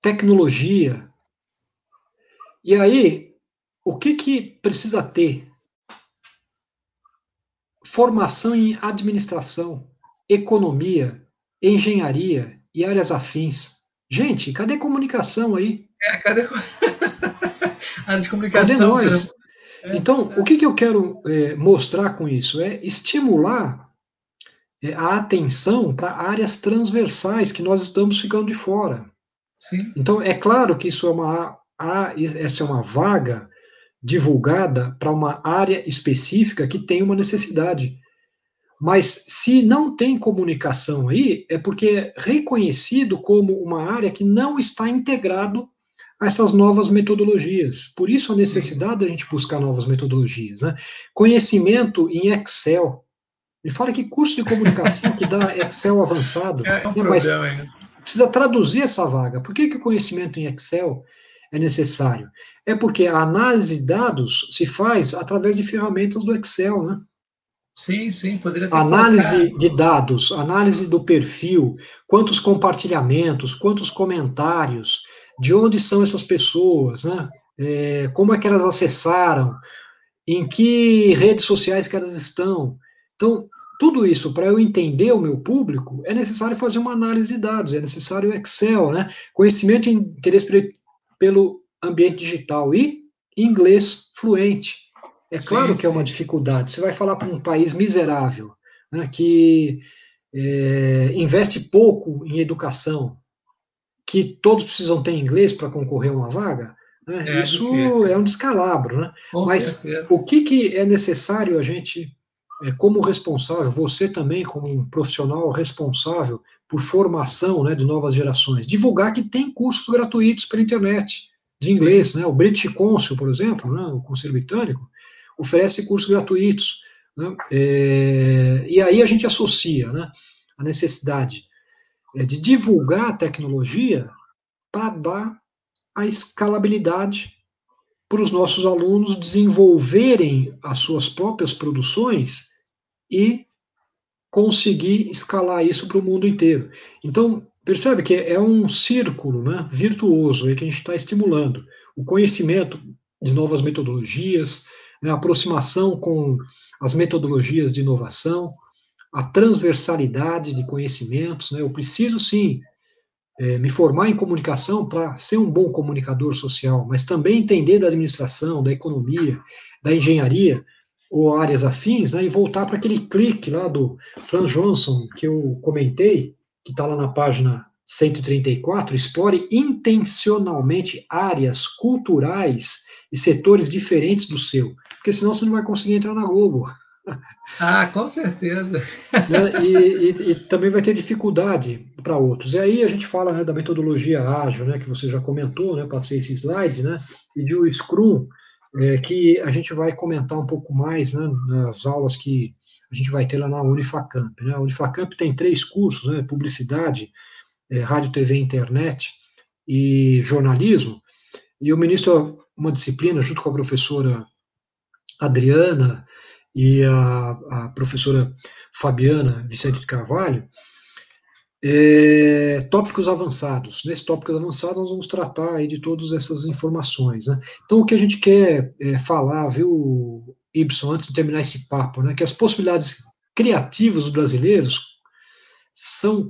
S2: Tecnologia. E aí, o que, que precisa ter formação em administração, economia, engenharia e áreas afins. Gente, cadê comunicação aí?
S1: É, cadê a de comunicação?
S2: Cadê nós? É, então, é. o que, que eu quero é, mostrar com isso? É estimular é, a atenção para áreas transversais que nós estamos ficando de fora.
S1: Sim.
S2: Então, é claro que isso é uma, essa é uma vaga divulgada para uma área específica que tem uma necessidade. Mas se não tem comunicação aí, é porque é reconhecido como uma área que não está integrado a essas novas metodologias. Por isso a necessidade da gente buscar novas metodologias. Né? Conhecimento em Excel. Me fala que curso de comunicação que dá Excel avançado.
S1: É um né? Mas
S2: precisa traduzir essa vaga. Por que, que o conhecimento em Excel é necessário? É porque a análise de dados se faz através de ferramentas do Excel, né?
S1: Sim, sim, poderia ter
S2: Análise colocado. de dados, análise do perfil, quantos compartilhamentos, quantos comentários, de onde são essas pessoas, né? É, como é que elas acessaram, em que redes sociais que elas estão. Então, tudo isso, para eu entender o meu público, é necessário fazer uma análise de dados, é necessário Excel, né? Conhecimento e interesse pelo ambiente digital e inglês fluente. É sim, claro que sim. é uma dificuldade. Você vai falar para um país miserável, né, que é, investe pouco em educação, que todos precisam ter inglês para concorrer a uma vaga, né, é, isso difícil. é um descalabro. Né? Mas certeza. o que, que é necessário a gente, é, como responsável, você também como um profissional responsável por formação né, de novas gerações, divulgar que tem cursos gratuitos pela internet de inglês, né? O British Council, por exemplo, né? o Conselho Britânico, oferece cursos gratuitos. Né? É, e aí a gente associa né, a necessidade é, de divulgar a tecnologia para dar a escalabilidade para os nossos alunos desenvolverem as suas próprias produções e conseguir escalar isso para o mundo inteiro. Então, Percebe que é um círculo né, virtuoso aí que a gente está estimulando. O conhecimento de novas metodologias, né, a aproximação com as metodologias de inovação, a transversalidade de conhecimentos. Né, eu preciso, sim, é, me formar em comunicação para ser um bom comunicador social, mas também entender da administração, da economia, da engenharia, ou áreas afins, né, e voltar para aquele clique lá do Franz Johnson que eu comentei, que está lá na página 134, explore intencionalmente áreas culturais e setores diferentes do seu, porque senão você não vai conseguir entrar na Globo.
S1: Ah, com certeza.
S2: Né? E, e, e, também vai ter dificuldade para outros. E aí a gente fala né, da metodologia ágil, né, que você já comentou, né, passei esse slide, né, e do Scrum, é, que a gente vai comentar um pouco mais né, nas aulas que a gente vai ter lá na Unifacamp. Né? A Unifacamp tem três cursos, né? publicidade, é, rádio, TV, internet e jornalismo. e eu ministro uma disciplina junto com a professora Adriana e a, a professora Fabiana Vicente de Carvalho, é, tópicos avançados. Nesse tópico avançado, nós vamos tratar aí de todas essas informações. Né? Então, o que a gente quer é, falar, viu, Ibson, antes de terminar esse papo, né, que as possibilidades criativas dos brasileiros são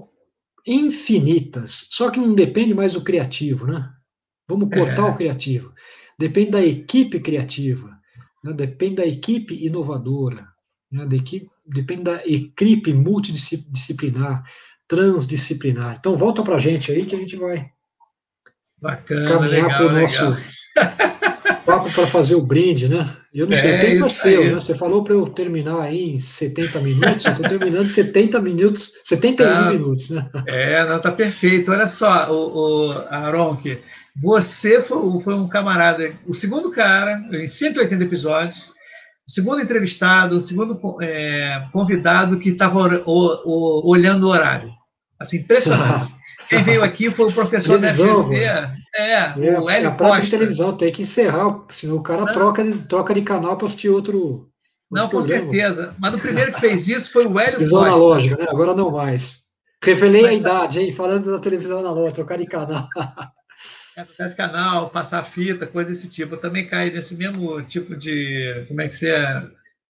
S2: infinitas, só que não depende mais do criativo, né? Vamos cortar é. o criativo. Depende da equipe criativa, né? depende da equipe inovadora, né? da equipe, depende da equipe multidisciplinar, transdisciplinar. Então, volta para a gente aí que a gente vai
S1: Bacana, caminhar para o nosso
S2: papo para fazer o brinde, né? Eu não sei, é, o tempo é seu, né? Você falou para eu terminar aí em 70 minutos, eu estou terminando em 70 minutos, 71 ah, minutos, né?
S1: É, não, tá perfeito. Olha só, o, o Aronque, você foi, foi, um camarada, o segundo cara, em 180 episódios, o segundo entrevistado, o segundo é, convidado que estava olhando o horário. Assim, impressionante. Quem veio aqui foi o professor da FGV.
S2: É, é, o Hélio é a Costa. de televisão, tem que encerrar, senão o cara troca de, troca de canal para assistir outro. outro
S1: não, com certeza. Mas o primeiro que fez isso foi o Hélio
S2: televisão Costa. analógica, né? Agora não mais. Revelei Mas, a idade, hein? Falando da televisão analógica, trocar de canal.
S1: É, trocar de canal, passar fita, coisa desse tipo. Eu também caio nesse mesmo tipo de. Como é que você é?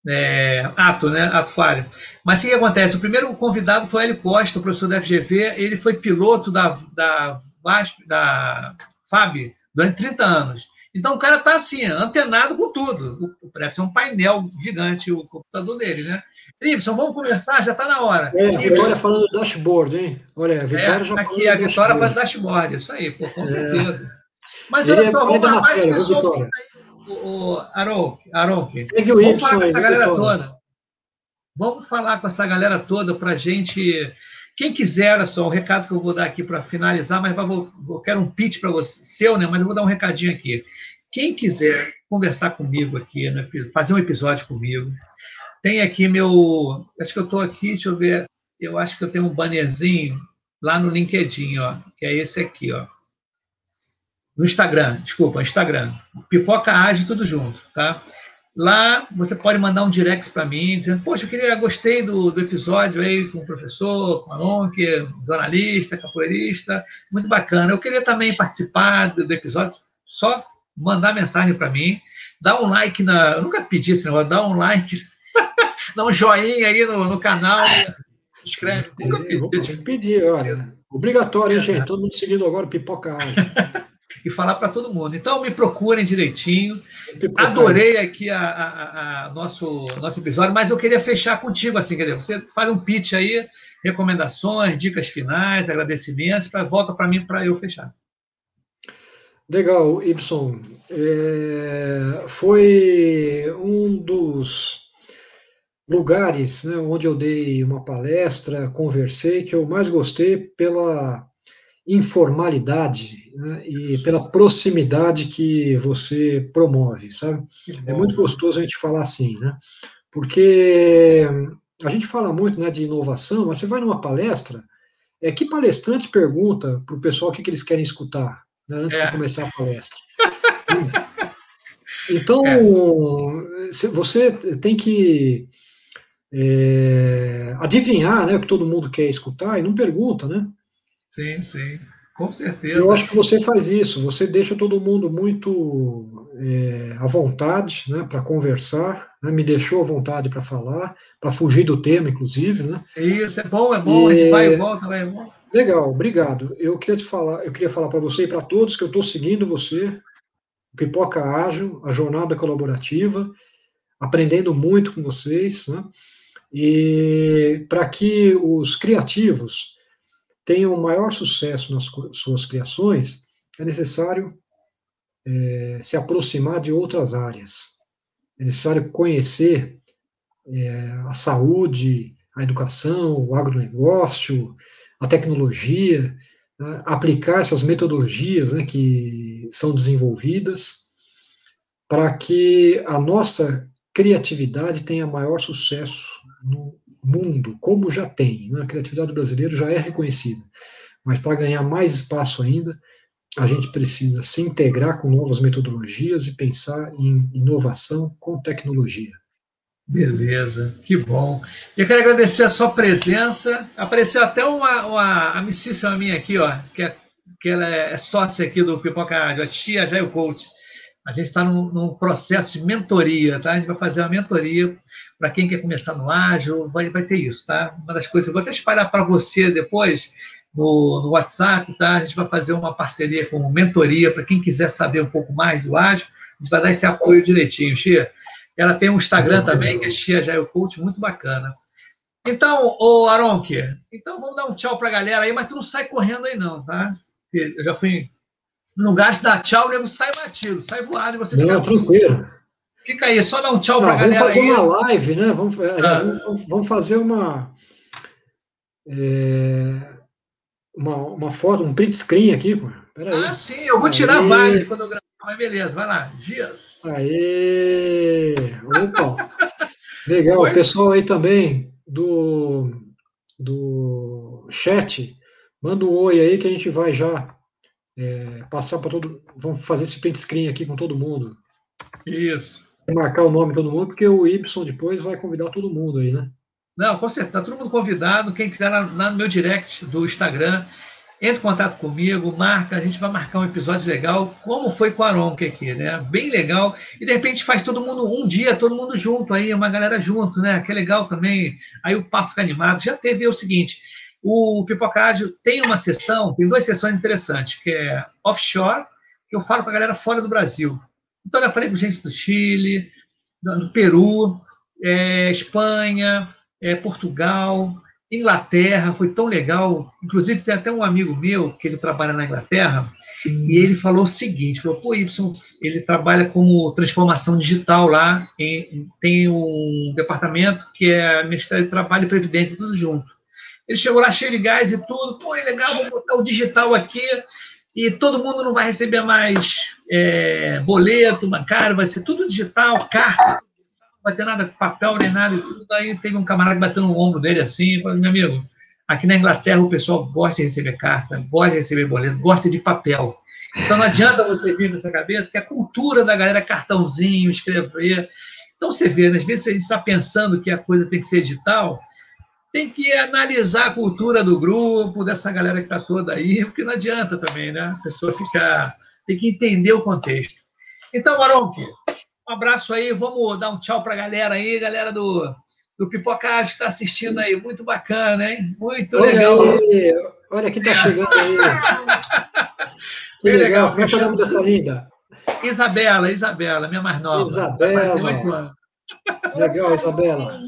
S1: É, ato, né? Ato falho. Mas o que acontece? O primeiro convidado foi Hélio Costa, o professor da FGV. Ele foi piloto da, da, VASP, da FAB durante 30 anos. Então o cara está assim, antenado com tudo. Parece um painel gigante o computador dele, né? Gibson, vamos começar? Já está na hora.
S2: É, a Vitória falando do dashboard, hein? Olha, a Vitória é, já
S1: aqui, falando a Vitória falando do dashboard, isso aí, pô, com é. certeza. Mas olha só, vamos dar mais pessoas o, Aron, Aron, vamos falar com essa galera toda. Vamos falar com essa galera toda para gente. Quem quiser, olha só, o recado que eu vou dar aqui para finalizar, mas vou, eu quero um pitch para você, seu, né? Mas eu vou dar um recadinho aqui. Quem quiser conversar comigo aqui, né, fazer um episódio comigo, tem aqui meu. Acho que eu estou aqui, deixa eu ver. Eu acho que eu tenho um bannerzinho lá no LinkedIn, ó, que é esse aqui, ó no Instagram, desculpa, Instagram, Pipoca Age tudo junto, tá? Lá você pode mandar um direct para mim, dizendo, poxa, eu queria, gostei do, do episódio aí com o professor, com a é jornalista, capoeirista, muito bacana. Eu queria também participar do, do episódio, só mandar mensagem para mim, dá um like na. Eu nunca pedi esse negócio, dá um like, dá um joinha aí no, no canal, escreve. Nunca
S2: pedi. Vou pedir, olha. Obrigatório, hein, gente? Todo mundo seguindo agora Pipoca Age.
S1: e falar para todo mundo. Então, me procurem direitinho. Adorei aqui a, a, a, nosso, nosso episódio, mas eu queria fechar contigo assim, quer dizer, você faz um pitch aí, recomendações, dicas finais, agradecimentos, para volta para mim para eu fechar.
S2: Legal, Ibson. É, foi um dos lugares né, onde eu dei uma palestra, conversei, que eu mais gostei pela informalidade né, e pela proximidade que você promove, sabe? É muito gostoso a gente falar assim, né? Porque a gente fala muito né, de inovação, mas você vai numa palestra, é que palestrante pergunta para o pessoal o que, que, eles querem escutar né, antes é. de começar a palestra. então, é. você tem que é, adivinhar né, o que todo mundo quer escutar e não pergunta, né?
S1: Sim, sim, com certeza.
S2: Eu acho que você faz isso, você deixa todo mundo muito é, à vontade né, para conversar, né, me deixou à vontade para falar, para fugir do tema, inclusive. Né?
S1: Isso, é bom, é bom, e... a gente vai e volta, vai e volta.
S2: Legal, obrigado. Eu queria te falar, eu queria falar para você e para todos que eu estou seguindo você, Pipoca Ágil, a jornada colaborativa, aprendendo muito com vocês, né? E para que os criativos tenham maior sucesso nas suas criações, é necessário é, se aproximar de outras áreas. É necessário conhecer é, a saúde, a educação, o agronegócio, a tecnologia, né, aplicar essas metodologias né, que são desenvolvidas para que a nossa criatividade tenha maior sucesso no mundo, como já tem. Né? A criatividade brasileira já é reconhecida, mas para ganhar mais espaço ainda, a gente precisa se integrar com novas metodologias e pensar em inovação com tecnologia.
S1: Beleza, que bom. Eu quero agradecer a sua presença. Apareceu até uma, uma amicíssima minha aqui, ó, que, é, que ela é sócia aqui do Pipoca Rádio, a tia Jair Coach. A gente está num, processo de mentoria, tá? A gente vai fazer uma mentoria para quem quer começar no ágil, vai, vai ter isso, tá? Uma das coisas, eu vou até espalhar para você depois no, no, WhatsApp, tá? A gente vai fazer uma parceria com mentoria para quem quiser saber um pouco mais do ágil, a gente vai dar esse apoio direitinho, Xia. Ela tem um Instagram também, que é Xia Jail Coach, muito bacana. Então, o Aronque, então vamos dar um tchau para a galera aí, mas tu não sai correndo aí não, tá? Eu já fui não gasta dar tchau, o nego sai batido, sai voado e você
S2: não, fica. tranquilo.
S1: Fica aí, só dá um tchau para a galera.
S2: Vamos fazer
S1: aí.
S2: uma live, né? Vamos, é, ah. vamos, vamos, fazer uma, é, uma. uma foto, um print screen aqui, pô.
S1: Ah, sim, eu vou tirar Aê. vários quando eu gravar, mas beleza, vai lá, dias.
S2: Aê! Opa! Legal, o pessoal aí também do, do chat, manda um oi aí que a gente vai já é, passar para todo. Vamos fazer esse print screen aqui com todo mundo.
S1: Isso.
S2: Marcar o nome de todo mundo, porque o Y depois vai convidar todo mundo aí, né?
S1: Não, com certeza. Tá todo mundo convidado. Quem quiser lá, lá, no meu direct do Instagram, entre em contato comigo, marca, a gente vai marcar um episódio legal, como foi com a Aronque aqui, né? Bem legal. E de repente faz todo mundo um dia, todo mundo junto aí, uma galera junto, né? Que é legal também. Aí o papo fica animado. Já teve o seguinte: o Pipocádio tem uma sessão, tem duas sessões interessantes, que é offshore, que eu falo com a galera fora do Brasil. Então, eu falei com gente do Chile, do Peru, é, Espanha, é, Portugal, Inglaterra, foi tão legal. Inclusive, tem até um amigo meu que ele trabalha na Inglaterra, e ele falou o seguinte: falou, pô, Y, ele trabalha como transformação digital lá, em, tem um departamento que é Ministério do Trabalho e Previdência, tudo junto. Ele chegou lá cheio de gás e tudo. Pô, é legal, vou botar o digital aqui e todo mundo não vai receber mais é, boleto bancário, vai ser tudo digital, carta, não vai ter nada papel nem nada e tudo. Aí teve um camarada batendo no ombro dele assim, falou, meu amigo, aqui na Inglaterra o pessoal gosta de receber carta, gosta de receber boleto, gosta de papel. Então não adianta você vir nessa cabeça que a cultura da galera é cartãozinho, escrever. Então você vê, né, às vezes a gente está pensando que a coisa tem que ser digital, tem que analisar a cultura do grupo, dessa galera que está toda aí, porque não adianta também, né? A pessoa ficar. tem que entender o contexto. Então, Maronque, um abraço aí, vamos dar um tchau para a galera aí, galera do, do Pipocagem que está assistindo aí, muito bacana, hein? Muito olha legal.
S2: Aí, olha quem está chegando aí. que legal, legal. como é, é o nome dessa linda?
S1: Isabela, Isabela, minha mais nova.
S2: Isabela. Legal, Isabela.